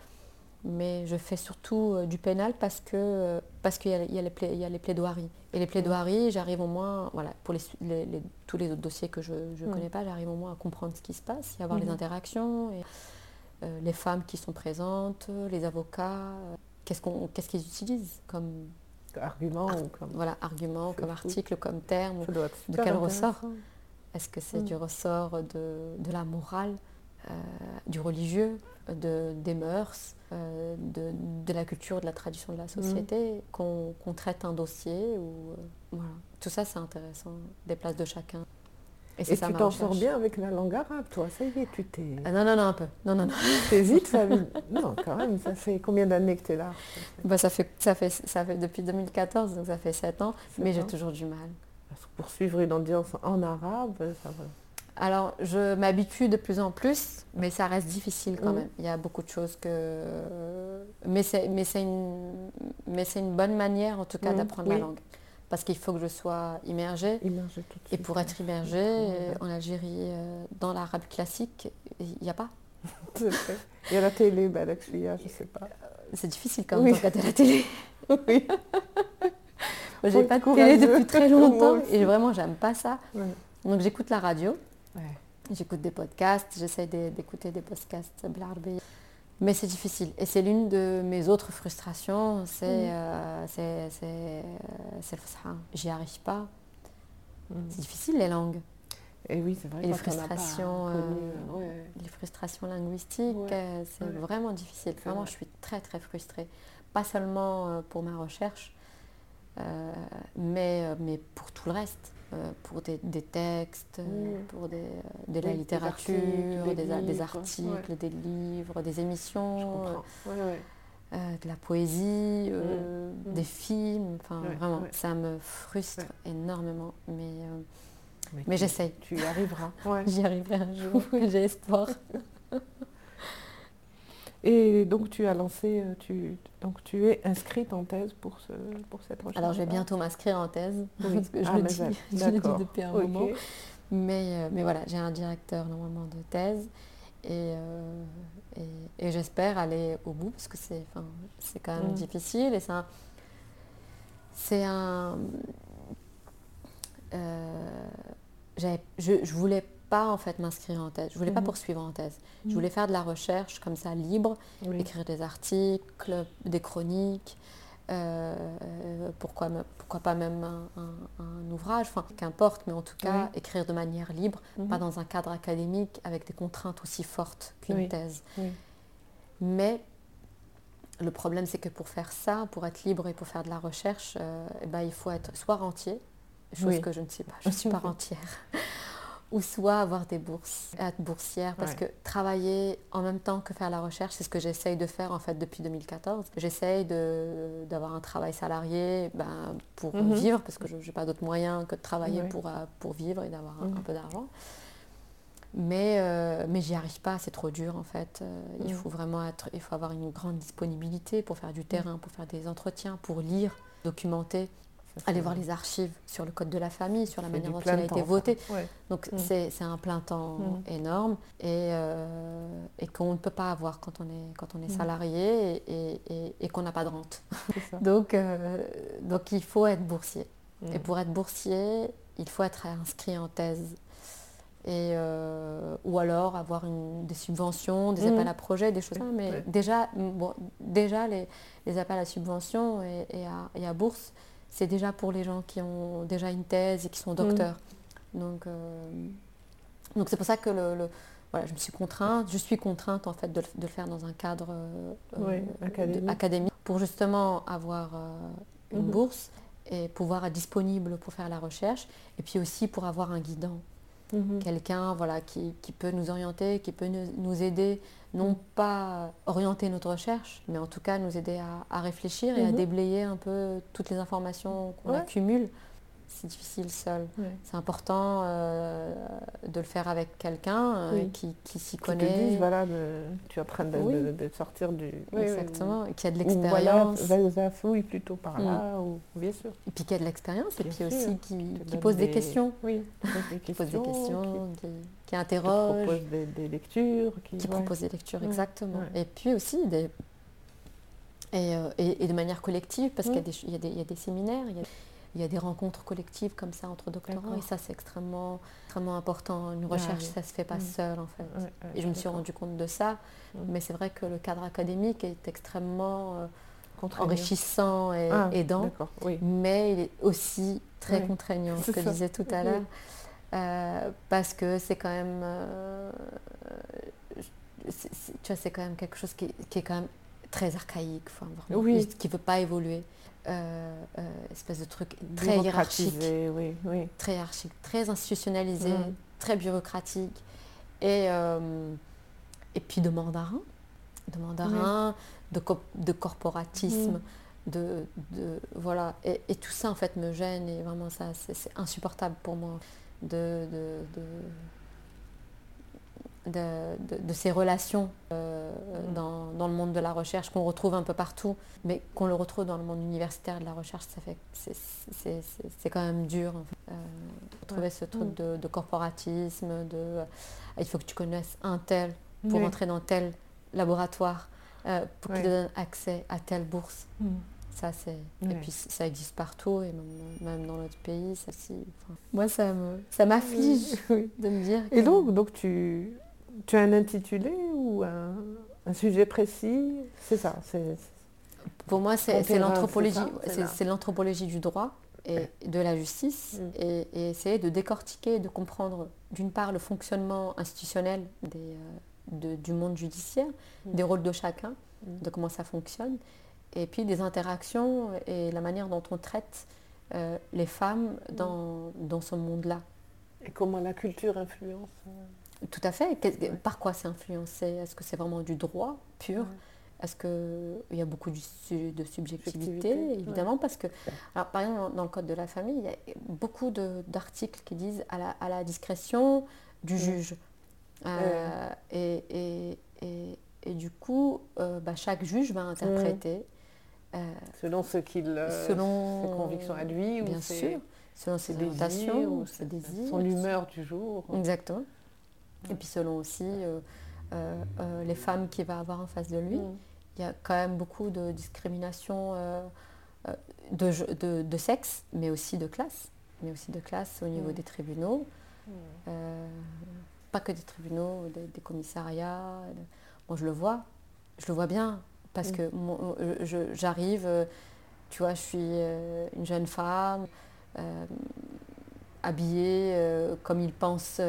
mais je fais surtout euh, du pénal parce que euh, parce qu'il y, y a les pla- il y a les plaidoiries. Et les plaidoiries, j'arrive au moins, voilà, pour les, su- les- les- tous les autres dossiers que je ne connais pas, j'arrive au moins à comprendre ce qui se passe, et à voir les Mhm. interactions, et, les femmes qui sont présentes, les avocats, euh, qu'est-ce qu'on, qu'est-ce qu'ils utilisent comme, Argument ou comme. Voilà, argument, comme article, comme terme. De quel ressort. Est-ce que c'est Mm. du ressort de, de la morale, euh, du religieux, de, des mœurs, euh, de, de la culture, de la tradition de la société, qu'on qu'on traite un dossier ou, euh, voilà. Tout ça, c'est intéressant, des places de chacun. C'est Et ça tu t'en sors bien avec la langue arabe, toi, ça y est, tu t'es. Ah, non, non, non, un peu. Non, non, non. T'hésites, famille Non, quand même, ça fait combien d'années que tu es là Bah, ça, fait, ça, fait, ça fait depuis 2014, donc ça fait 7 ans, mais j'ai toujours du mal. Parce que Pour suivre une audience en arabe, ça va. Alors, je m'habitue de plus en plus, mais ça reste difficile quand Mhm. même. Il y a beaucoup de choses que... Mais c'est, une... mais une bonne manière, en tout cas, Mhm, d'apprendre oui. la langue parce qu'il faut que je sois immergée. immergée. Et pour être immergée euh, en Algérie, euh, dans l'arabe classique, il n'y a pas. Il y a la télé, bah, ben, là, je ne sais pas. Euh, c'est difficile quand même de regarder la télé. oui. J'ai pas couru depuis très longtemps et vraiment j'aime pas ça. Donc j'écoute la radio, j'écoute des podcasts, j'essaie d'écouter des podcasts blarbés. Mais c'est difficile. Et c'est l'une de mes autres frustrations, c'est Mhm. euh, c'est le. J'y arrive pas. Mm. C'est difficile les langues. Et oui, c'est vrai. Et les pas frustrations, euh, euh, ouais. Les frustrations linguistiques, Ouais. euh, c'est Ouais. vraiment difficile. Vraiment, vrai. je suis très très frustrée. Pas seulement euh, pour ma recherche, euh, mais, euh, mais pour tout le reste. Euh, pour des, des textes, euh, pour des, euh, de Oui, la des littérature, articles, des, articles, des livres, des Je émissions, comprends. Ouais, ouais. euh, de la poésie, euh, Mm. des films. Enfin, Ouais, vraiment, ouais. ça me frustre énormément. Mais, euh, Mais, mais tu- j'essaye. Tu y arriveras. Ouais. J'y arriverai un jour. J'ai espoir. Et donc tu as lancé, euh, tu, donc tu es inscrite en thèse pour, ce, pour cette recherche. Alors, je vais bientôt m'inscrire en thèse. Oui. Parce que je Ah, le dis, je le dis depuis un moment. Mais, euh, mais voilà, j'ai un directeur normalement de thèse et, euh, et, et j'espère aller au bout parce que c'est enfin, quand même Mm. difficile et c'est un. C'est un. euh, j'avais- je, je voulais pas en fait m'inscrire en thèse, je voulais pas Mhm. poursuivre en thèse. Je Mhm. voulais faire de la recherche comme ça libre, Oui. écrire des articles, des chroniques, euh, pourquoi, me- pourquoi pas même un, un- un ouvrage, enfin qu'importe, mais en tout cas Oui. écrire de manière libre, Mhm. pas dans un cadre académique avec des contraintes aussi fortes qu'une Oui. thèse. Oui. Mais le problème, c'est que pour faire ça, pour être libre et pour faire de la recherche, euh, eh ben, il faut être soit rentier, chose que je ne suis pas, je ne suis pas rentière, ou soit avoir des bourses, être boursière, parce Ouais. que travailler en même temps que faire la recherche, c'est ce que j'essaye de faire en fait depuis 2014. J'essaye de- d'avoir un travail salarié ben, pour Mhm. vivre, parce que je n'ai pas d'autre moyen que de travailler pour, euh, pour vivre et d'avoir un- Mhm. un peu d'argent. Mais, euh, mais j'y arrive pas, c'est trop dur en fait. Euh, Il Mhm. faut vraiment être, il faut avoir une grande disponibilité pour faire du terrain, pour faire des entretiens, pour lire, documenter, Aller voir les archives sur le code de la famille, sur la manière dont il a été voté. Ouais. Donc Mhm. c'est un plein temps Mhm. énorme et, euh, et qu'on ne peut pas avoir quand on est, quand on est Mhm. salarié et, et- et- qu'on n'a pas de rente. Donc, euh, donc il faut être boursier. Et pour être boursier, il faut être inscrit en thèse. Et, euh, ou alors avoir une- des subventions, des appels à projets, des choses comme ça. Mais Ouais. déjà, bon, déjà les, les appels à subventions et, à, et à bourse, c'est déjà pour les gens qui ont déjà une thèse et qui sont docteurs. Donc, euh, donc c'est pour ça que le, le- voilà, je me suis contrainte, je suis contrainte en fait de, le- de le faire dans un cadre euh, de- académique. pour justement avoir euh, une Mhm. bourse et pouvoir être disponible pour faire la recherche et puis aussi pour avoir un guidant, Mhm. quelqu'un voilà, qui, qui peut nous orienter, qui peut nous, aider, non pas orienter notre recherche, mais en tout cas nous aider à, à réfléchir et à Mhm. déblayer un peu toutes les informations qu'on Ouais. accumule. C'est difficile seul. Ouais. C'est important euh, de le faire avec quelqu'un euh, Oui. qui, qui s'y Qui te connaît, disent, voilà, de- tu train de, Oui. de- de sortir du... Oui, exactement, qui a de Ou voilà, l'expérience. vas-y, fouille plutôt par Mm. là, ou bien sûr. Et puis qui a de l'expérience, et puis sûr. aussi qui, pose des, questions. Oui, qui pose des questions, qui, qui qui interroge, propose des, des lectures, qui, ouais. propose des lectures, Ouais, exactement. Et puis aussi des. Et, euh, et- et de manière collective, parce qu'il y a Mm. des ch- il y, a des- il y a des séminaires, il y a, il y a des rencontres collectives comme ça entre doctorants, et ça c'est extrêmement, extrêmement important. Une Ah recherche, oui. ça se fait pas Mm. seul en fait. Et je me suis rendu compte de ça, Mm. mais c'est vrai que le cadre académique est extrêmement euh, enrichissant et Ah, aidant, mais il est aussi très contraignant, ce que je disais tout à l'heure, Euh, parce que c'est quand même, euh, c'est- c'est- tu vois, c'est quand même quelque chose qui, qui est quand même très archaïque, enfin, vraiment, Oui. qui ne veut pas évoluer, Euh, euh, espèce de truc très hiérarchique, oui, oui. très hiérarchique, très institutionnalisé, Mm. très bureaucratique, et, euh, et puis de mandarin, de mandarin, de, co- de corporatisme, Mm. de, de- voilà, et, et tout ça en fait me gêne et vraiment ça c'est c'est insupportable pour moi de de, de, de- ces relations euh, Mm. dans, dans le monde de la recherche qu'on retrouve un peu partout, mais qu'on le retrouve dans le monde universitaire de la recherche, ça fait c'est- quand même dur. en fait. Euh, trouver ce truc Mm. de, de corporatisme, de euh, il faut que tu connaisses un tel pour Oui. entrer dans tel laboratoire, pour qu'il te donne accès à telle bourse. Mm. Ça, c'est... Et puis ça existe partout, et même, même dans notre pays. Ça. Enfin, moi, ça, me, ça m'afflige Oui. de me dire Et que- donc, donc tu, tu as un intitulé ou un, un sujet précis? C'est ça, c'est... Pour moi, c'est, l'anthropologie, c'est du droit et de la justice, Mm. et, et essayer de décortiquer, de comprendre, d'une part, le fonctionnement institutionnel des, euh, de- du monde judiciaire, Mm. des rôles de chacun, Mm. de comment ça fonctionne, et puis des interactions et la manière dont on traite euh, les femmes Mm. dans, dans ce monde-là. Et comment la culture influence euh, Tout à fait. Par quoi c'est influencé Est-ce que c'est vraiment du droit pur? Ouais. Est-ce qu'il y a beaucoup de, su- de subjectivité Subjectivité, Évidemment, parce que, alors, par exemple, dans, le Code de la famille, il y a beaucoup d'articles qui disent à la, à la discrétion du juge. Euh, et, et- et- et du coup, euh, bah, chaque juge va interpréter euh, Selon ce qu'il... selon ses convictions à lui ou bien ses, sûr, selon ses ses désirs ou ses désirs, son humeur du jour. Exactement. Et puis selon aussi euh, euh, euh, les femmes qu'il va avoir en face de lui. Mm. Il y a quand même beaucoup de discrimination de, de- de sexe, mais aussi de classe. Mais aussi de classe au niveau Mm. des tribunaux. Mm. Euh, pas que des tribunaux, des, des commissariats. de- Bon, je le vois, je le vois bien, parce Mm. que mon- je- j'arrive, tu vois, je suis une jeune femme, euh, habillée euh, comme ils pensent,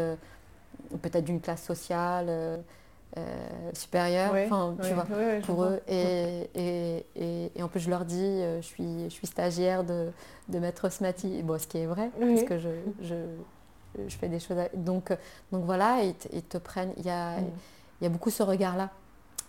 peut-être d'une classe sociale euh, euh, supérieure, enfin, tu vois pour eux. Et, et, et, et en plus, je leur dis, euh, je suis, je suis stagiaire de, de Maître Smati, bon, ce qui est vrai, parce que je, je, je fais des choses. Donc, donc voilà, ils te, ils te prennent. Il y a, Mm. il y a beaucoup ce regard-là,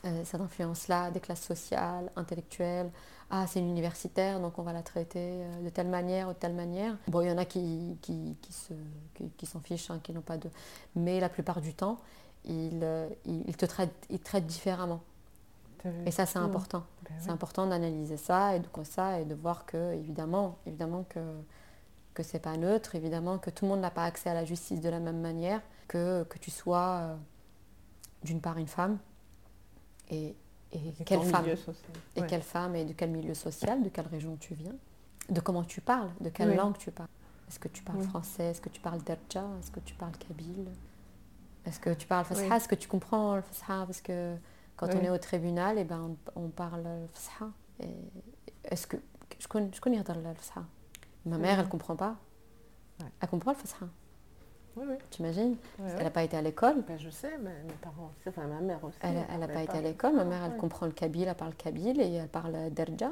euh, cette influence-là, des classes sociales, intellectuelles. Ah, c'est une universitaire, donc on va la traiter euh, de telle manière ou de telle manière. Bon, il y en a qui, qui, qui se, qui, qui s'en fichent, hein, qui n'ont pas de. Mais la plupart du temps, ils, euh, ils, te traitent, ils te traitent différemment. Et ça, c'est Mm. important. Ben C'est oui. important d'analyser ça et de quoi ça et de voir que, évidemment, évidemment que que c'est pas neutre, évidemment que tout le monde n'a pas accès à la justice de la même manière, que, que tu sois euh, d'une part une femme et, et Et quelle femme et quelle femme et de quel milieu social, de quelle région tu viens, de comment tu parles, de quelle Oui. langue tu parles? Est-ce que tu parles Oui. français? Est-ce que tu parles derja Est-ce que tu parles kabyle? Est-ce que tu parles fasha? Oui. Est-ce que tu comprends le fasha? Parce que quand on est au tribunal, eh ben, on, on parle le fasha. Est-ce que je connais, je connais le fasha Ma mère, elle comprend pas. Elle comprend le fasha. Oui, oui. T'imagines? Parce qu'elle n'a pas été à l'école? Ben, je sais, mais mes parents aussi, enfin ma mère aussi. Elle n'a pas été à l'école. Ma mère, elle comprend le kabyle, elle parle kabyle et elle parle derja.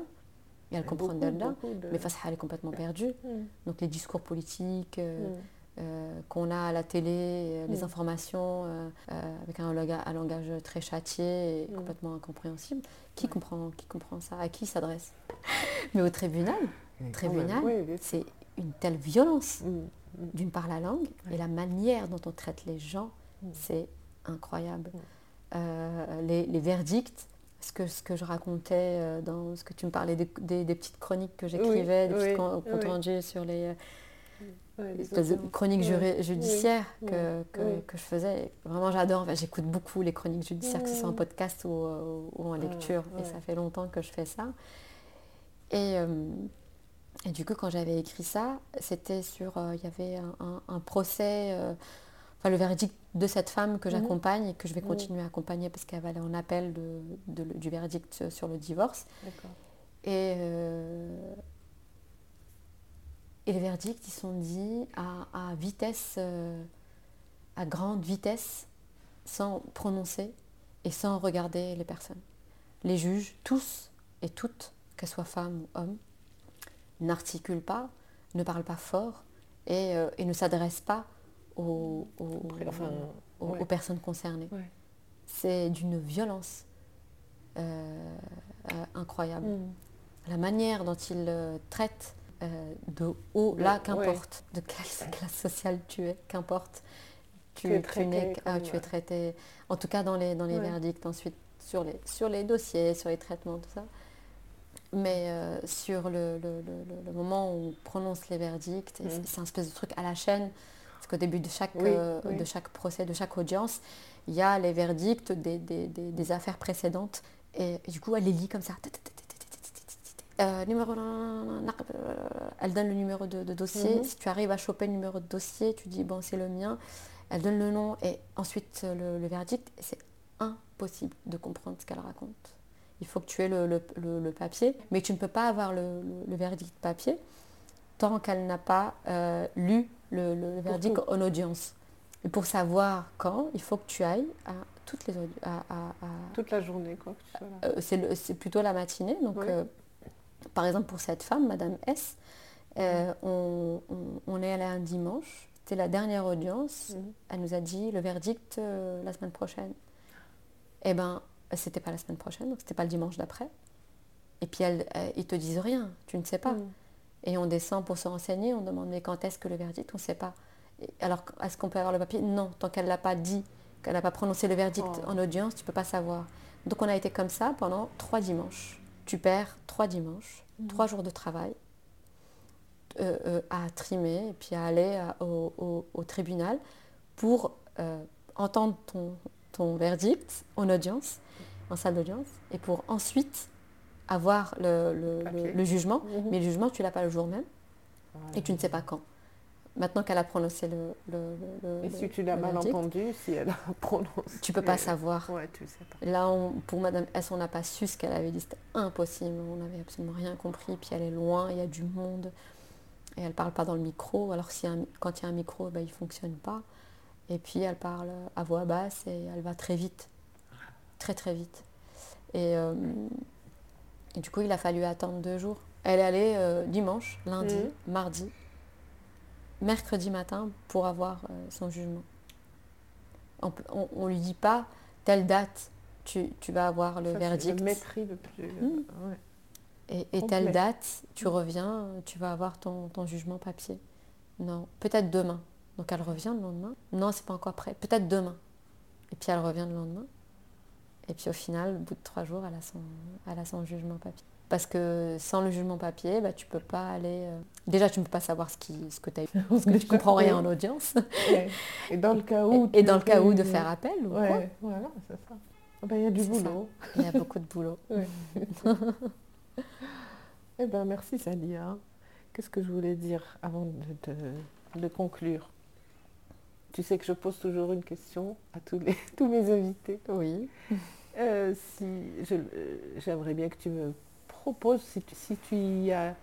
Et elle comprend Beaucoup, derja. beaucoup de- Mais Fasha, elle est complètement perdue. Mm. Donc les discours politiques euh, Mm. euh, qu'on a à la télé, euh, les Mm. informations euh, euh, avec un, langage très châtié et Mm. complètement incompréhensible, qui, Ouais. comprend, qui comprend ça? À qui il s'adresse? Mais au tribunal, tribunal, oui, c'est une telle violence. Mm. Mm. D'une part la langue et la manière dont on traite les gens, Mm. c'est incroyable. Euh, les, les verdicts, ce que, ce que je racontais euh, dans ce que tu me parlais des, des- des petites chroniques que j'écrivais, des oui, comptes oui. rendus sur les, euh, Ouais, les chroniques juri- judiciaires que, que, je faisais. Vraiment, j'adore. Enfin, J'écoute beaucoup les chroniques judiciaires, que ce soit en podcast ou, ou en Ah, lecture. Et ça fait longtemps que je fais ça. Et, euh, et du coup, quand j'avais écrit ça, c'était sur. euh, Il y avait un, procès. euh, Enfin, le verdict de cette femme que Mhm. j'accompagne et que je vais Mhm. continuer à accompagner parce qu'elle va aller en appel de- de- du verdict sur le divorce. Et, euh, et les verdicts, ils sont dits à, vitesse, euh, à grande vitesse, sans prononcer et sans regarder les personnes. Les juges, tous et toutes, qu'elles soient femmes ou hommes, n'articulent pas, ne parlent pas fort et, euh, ne s'adressent pas aux, aux, personnes concernées. C'est d'une violence euh, incroyable. Mm. La manière dont ils traitent euh, de haut, là, qu'importe de quelle classe sociale tu es, qu'importe. Tu, tu, es traité, ah, tu es traité, en tout cas dans les, dans les verdicts, ensuite sur les, sur les dossiers, sur les traitements, tout ça. Mais euh, sur le, le, le, moment où on prononce les verdicts, mm. c'est un espèce de truc à la chaîne, parce qu'au début de chaque, euh, de chaque procès, de chaque audience, il y a les verdicts des, des, des, des affaires précédentes, et, du coup, elle les lit comme ça. Euh, numéro elle donne le numéro de, dossier. Mhm. Si tu arrives à choper le numéro de dossier, tu dis bon c'est le mien. Elle donne le nom et ensuite le, verdict. C'est impossible de comprendre ce qu'elle raconte. Il faut que tu aies le, papier, mais tu ne peux pas avoir le, verdict papier tant qu'elle n'a pas euh, lu le, verdict en audience. Et pour savoir quand, il faut que tu ailles à toutes les à, toute la journée quoi. Euh, c'est plutôt la matinée, donc par exemple, pour cette femme, Madame S, euh, on, est allé un dimanche, c'était la dernière audience, mhm. elle nous a dit le verdict euh, la semaine prochaine. Eh bien, c'était pas la semaine prochaine, donc c'était pas le dimanche d'après. Et puis elle, ils te disent rien, tu ne sais pas. Mhm. Et on descend pour se renseigner, on demande mais quand est-ce que le verdict, on ne sait pas. alors, est-ce qu'on peut avoir le papier? Non, tant qu'elle l'a pas dit, qu'elle n'a pas prononcé le verdict oh. en audience, tu peux pas savoir. Donc on a été comme ça pendant trois dimanches tu perds trois dimanches, mhm. trois jours de travail euh, euh, à trimer et puis à aller au, tribunal pour euh, entendre ton, verdict en audience, en salle d'audience, et pour ensuite avoir le, jugement. Mhm. Mais le jugement, tu l'as pas le jour même et tu ne sais pas quand. Maintenant qu'elle a prononcé le, Et si tu l'as mal entendu, si elle a prononcé. Tu peux pas savoir. Ouais, tu sais pas. Là, pour Madame S, on n'a pas su ce qu'elle avait dit. C'était impossible. On n'avait absolument rien compris. Puis elle est loin, il y a du monde. Et elle parle pas dans le micro. Alors si quand il y a un micro, ben, il ne fonctionne pas. Et puis elle parle à voix basse et elle va très vite. Très très vite. Et, euh, du coup, il a fallu attendre deux jours. Elle est allée euh, dimanche, lundi, mmh. mardi mercredi matin pour avoir euh, son jugement. On ne lui dit pas telle date, tu, vas avoir le verdict. Le le plus. Hmm. Et, telle date, tu reviens, tu vas avoir ton, jugement papier. Non, peut-être demain. Donc elle revient le lendemain. Non, c'est pas encore prêt. Peut-être demain. Et puis elle revient le lendemain. Et puis au final, au bout de trois jours, elle a son, elle a son jugement papier. Parce que sans le jugement papier, bah, tu peux pas aller. Euh, déjà, tu ne peux pas savoir ce, qui, ce que tu as eu, parce que tu comprends rien en audience. Et dans le cas où. Et, dans le cas où de faire appel ou quoi. Voilà, c'est ça. Ah ben, il y a du boulot. Il y a beaucoup de boulot. eh ben, merci Salia. Qu'est-ce que je voulais dire avant de, de, conclure? Tu sais que je pose toujours une question à tous, les, tous mes invités. Oui. Euh, si euh, j'aimerais bien que tu me propose, si tu, si tu y as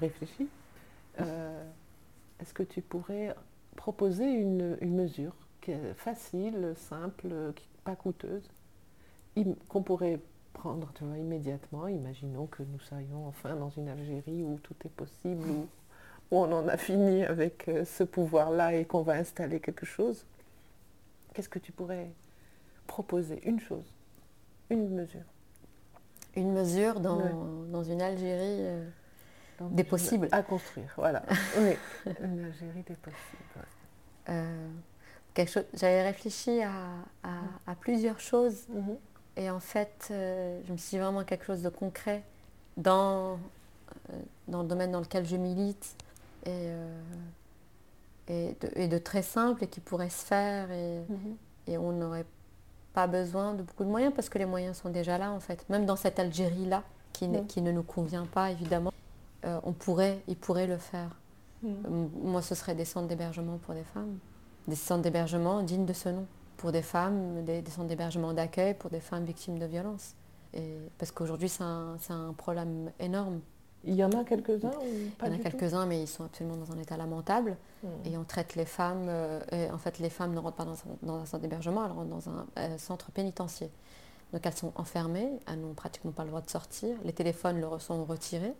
réfléchi, euh, est-ce que tu pourrais proposer une, mesure qui est facile, simple, pas coûteuse, qu'on pourrait prendre tu vois, immédiatement Imaginons que nous soyons enfin dans une Algérie où tout est possible, où, où on en a fini avec euh, ce pouvoir-là et qu'on va installer quelque chose. Qu'est-ce que tu pourrais proposer? Une chose, une mesure une mesure dans, dans une Algérie euh, des possibles. À construire, voilà. oui, une Algérie des possibles. Euh, quelque chose, j'avais réfléchi à, à, plusieurs choses mhm. et en fait, euh, je me suis dit vraiment quelque chose de concret dans, dans le domaine dans lequel je milite et, et, de, et de, très simple et qui pourrait se faire et, mhm. et on n'aurait pas besoin de beaucoup de moyens parce que les moyens sont déjà là en fait. Même dans cette Algérie-là, qui, qui, ne nous convient pas évidemment, euh, on pourrait, ils pourraient le faire. Mm. Moi, ce serait des centres d'hébergement pour des femmes, des centres d'hébergement dignes de ce nom, pour des femmes, des, centres d'hébergement d'accueil pour des femmes victimes de violences. et, parce qu'aujourd'hui, c'est un, un, problème énorme. Il y en a quelques-uns Il y en a quelques-uns, mais ils sont absolument dans un état lamentable. Hmm. Et on traite les femmes. Euh, et en fait, les femmes ne rentrent pas dans, un centre d'hébergement, elles rentrent dans un euh, centre pénitentiaire. Donc elles sont enfermées, elles n'ont pratiquement pas le droit de sortir. Les téléphones leur sont retirés.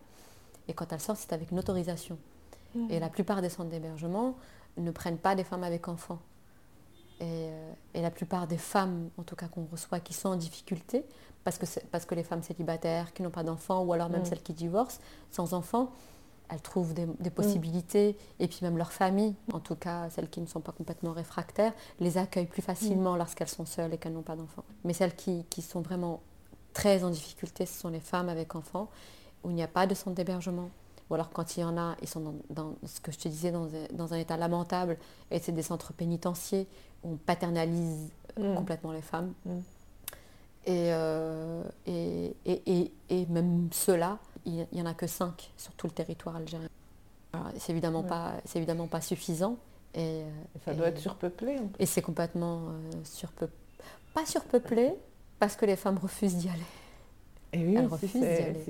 Et quand elles sortent, c'est avec une autorisation. Hmm. Et la plupart des centres d'hébergement ne prennent pas des femmes avec enfants. Euh, et, la plupart des femmes, en tout cas qu'on reçoit, qui sont en difficulté, parce que, parce que les femmes célibataires qui n'ont pas d'enfants, ou alors même mm. celles qui divorcent sans enfants, elles trouvent des, mm. possibilités, et puis même leur famille, en tout cas celles qui ne sont pas complètement réfractaires, les accueillent plus facilement mm. lorsqu'elles sont seules et qu'elles n'ont pas d'enfants. Mais celles qui, qui, sont vraiment très en difficulté, ce sont les femmes avec enfants, où il n'y a pas de centre d'hébergement, ou alors quand il y en a, ils sont dans, ce que je te disais, dans, dans un état lamentable, et c'est des centres pénitentiaires où on paternalise mm. complètement les femmes. Mm. Euh, et, et, et, même ceux-là, il n'y en a que cinq sur tout le territoire algérien. C'est évidemment, pas, évidemment pas suffisant. Et, ça doit être surpeuplé. Et c'est complètement euh, surpeuplé. Pas surpeuplé, parce que les femmes refusent d'y aller. Et oui, elles refusent d'y aller.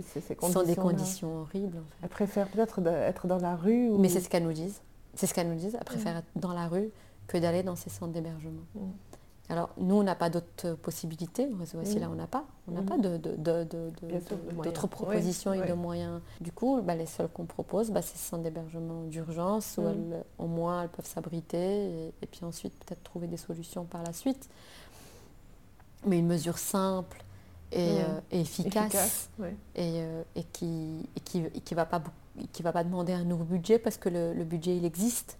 Sont des conditions horribles. Elles préfèrent peut-être être dans la rue. Mais c'est ce qu'elles nous disent. C'est ce qu'elles nous disent. Elles préfèrent être dans la rue que d'aller dans ces centres d'hébergement. Mm. Alors, nous, on n'a pas d'autres possibilités. Voici mm. là, on n'a pas. On n'a mm. pas d'autres propositions et de moyens. Du coup, bah, les seuls qu'on propose, bah, c'est ces centres d'hébergement d'urgence où au moins elles peuvent s'abriter et, puis ensuite peut-être trouver des solutions par la suite. Mais une mesure simple et, euh, efficace, et, euh, et, qui ne qui, qui va, pas, qui va pas demander un nouveau budget parce que le, le budget, il existe.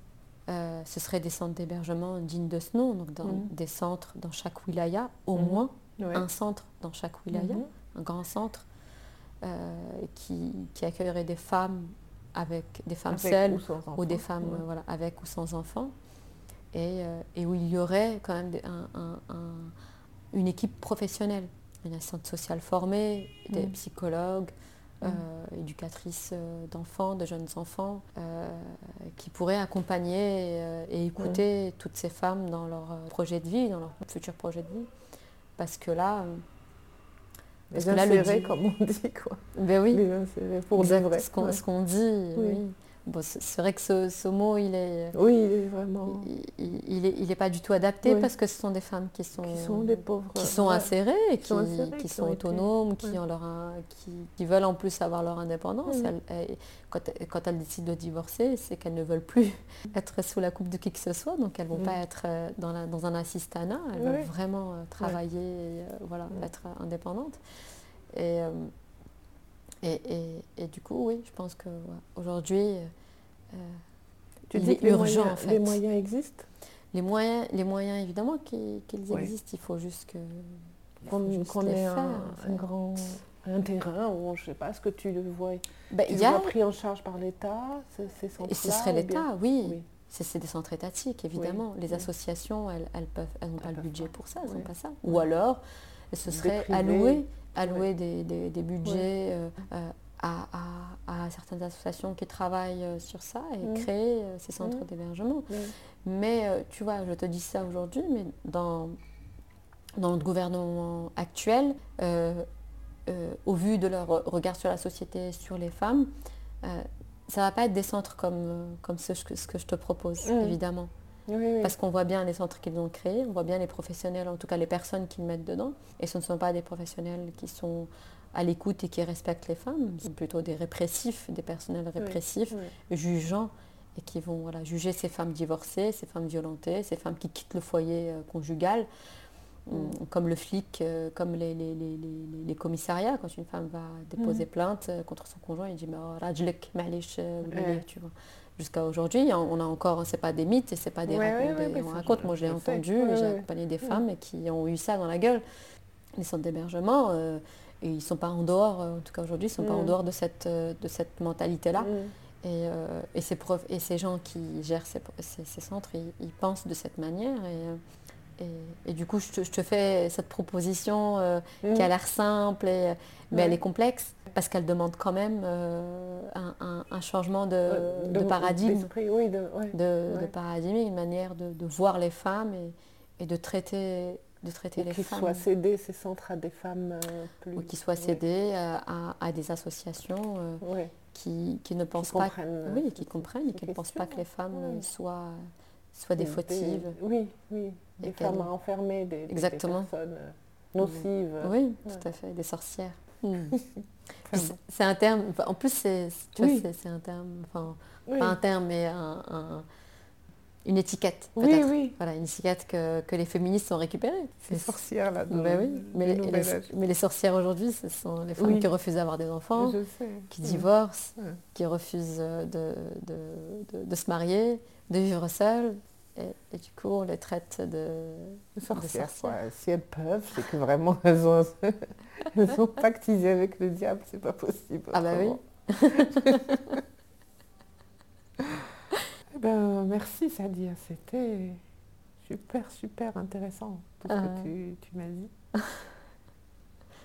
Euh, ce serait des centres d'hébergement dignes de ce nom, donc dans mm. des centres dans chaque wilaya, au mm. moins un centre dans chaque wilaya, mm-hmm. un grand centre euh, qui, qui, accueillerait des femmes avec des femmes seules ou, des femmes voilà, avec ou sans enfants, et, euh, et, où il y aurait quand même un, une équipe professionnelle, une assistante sociale formée, des psychologues, euh, éducatrices euh, d'enfants, de jeunes enfants, euh, qui pourraient accompagner et, écouter toutes ces femmes dans leur projet de vie, dans leur futur projet de vie. Parce que là, parce que là, le comme on dit, quoi. Ben oui. pour vrai. Ce qu'on dit, oui c'est vrai que ce, mot, il est. Oui, il est vraiment. Il n'est il est, pas du tout adapté parce que ce sont des femmes qui sont. Qui sont des pauvres. Qui sont insérées, qui, qui, sont, autonomes, qui, ont leur, qui, veulent en plus avoir leur indépendance. quand, quand, elles décident de divorcer, c'est qu'elles ne veulent plus être sous la coupe de qui que ce soit. Donc elles ne vont pas être euh, dans, la, dans un assistana. Elles veulent vraiment euh, travailler, et, euh, voilà, être indépendantes. Et. Et, et, du coup, oui, je pense qu'aujourd'hui, euh, tu dis que urgent, les moyens, en fait. Les moyens existent? Les moyens, les moyens, évidemment, qu'ils existent. Il faut juste que qu'on ait un, un, grand un terrain ou je sais pas ce que tu le vois. Ben, il y a pris en charge par l'État ces et ce serait l'État oui, c'est des centres étatiques évidemment. Les associations elles, elles peuvent elles n'ont pas le budget pour ça elles n'ont pas ça. Ou alors ce serait allouer des, des, budgets euh, euh, à, à, certaines associations qui travaillent euh, sur ça et mm. créer ces centres mm. d'hébergement. Mm. Mais tu vois, je te dis ça aujourd'hui, mais dans, dans le gouvernement actuel, au vu de leur regard sur la société, sur les femmes, ça ne va pas être des centres comme, comme ce, ce que je te propose, évidemment. Parce qu'on voit bien les centres qu'ils ont créés, on voit bien les professionnels, en tout cas les personnes qu'ils mettent dedans. Et ce ne sont pas des professionnels qui sont à l'écoute et qui respectent les femmes, ce sont plutôt des répressifs, des personnels répressifs, jugeants, et qui vont voilà, juger ces femmes divorcées, ces femmes violentées, ces femmes qui quittent le foyer euh, conjugal, mm. comme le flic, euh, comme les, les, les, les, commissariats, quand une femme va déposer mm. plainte euh, contre son conjoint, il dit oh, tu vois jusqu'à aujourd'hui, on a encore, c'est pas des mythes et c'est pas des, racontes. Moi, j'ai entendu, j'ai accompagné des femmes qui ont eu ça dans la gueule. Les centres d'hébergement, euh, et ils sont pas en dehors, euh, en tout cas aujourd'hui, ils sont pas en mm. dehors de cette, euh, de cette mentalité-là. Mm. Et, et, ces et ces gens qui gèrent ces, ces, centres, ils, pensent de cette manière. Et, et, du coup, je te, fais cette proposition qui a mm. l'air simple, mais elle est complexe parce qu'elle demande quand même euh, un, changement de, paradigme, de, paradigme, une manière de, voir les femmes et, de traiter de traiter Ou les qu'ils femmes. soient cédés, ces centres, à des femmes euh, plus... ou qui soient cédés euh, à, à des associations euh, qui, qui ne pensent Qui pas euh, oui, qui comprennent et qui ne pensent pas que les femmes euh, soient, soient des Des- fautives. Oui, oui. Des qu'elles- femmes à enfermer, des, des- des personnes euh, nocives. Oui, Ouais. tout à fait, des sorcières. C'est- un terme, en plus c'est Oui. un terme, enfin oui. pas un terme mais un- un- une étiquette oui, peut-être. oui. Voilà, une étiquette que, que les féministes ont récupérée. C'est- sorcières là. dans Ben oui, mais le les, les- mais les sorcières aujourd'hui, ce sont les femmes Oui. qui refusent d'avoir des enfants, qui divorcent, qui refusent euh, de, de- de- de se marier, de vivre seules. Et, et du coup, on les traite de... Sorcières, sorcières. quoi. Si elles peuvent, c'est que vraiment elles ont, elles ont pactisé avec le diable, c'est pas possible. Ah bah oui. Eh ben, merci Sadia, c'était super, super intéressant tout ce Ah. que tu, tu m'as dit.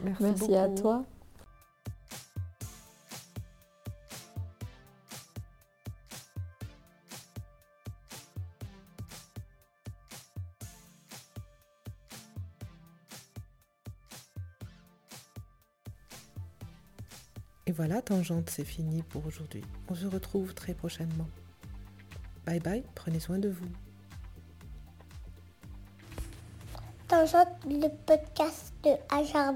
Merci, Merci à toi. Voilà, Tangente, c'est fini pour aujourd'hui. On se retrouve très prochainement. Bye bye, prenez soin de vous. Tangente, le podcast de Ajar.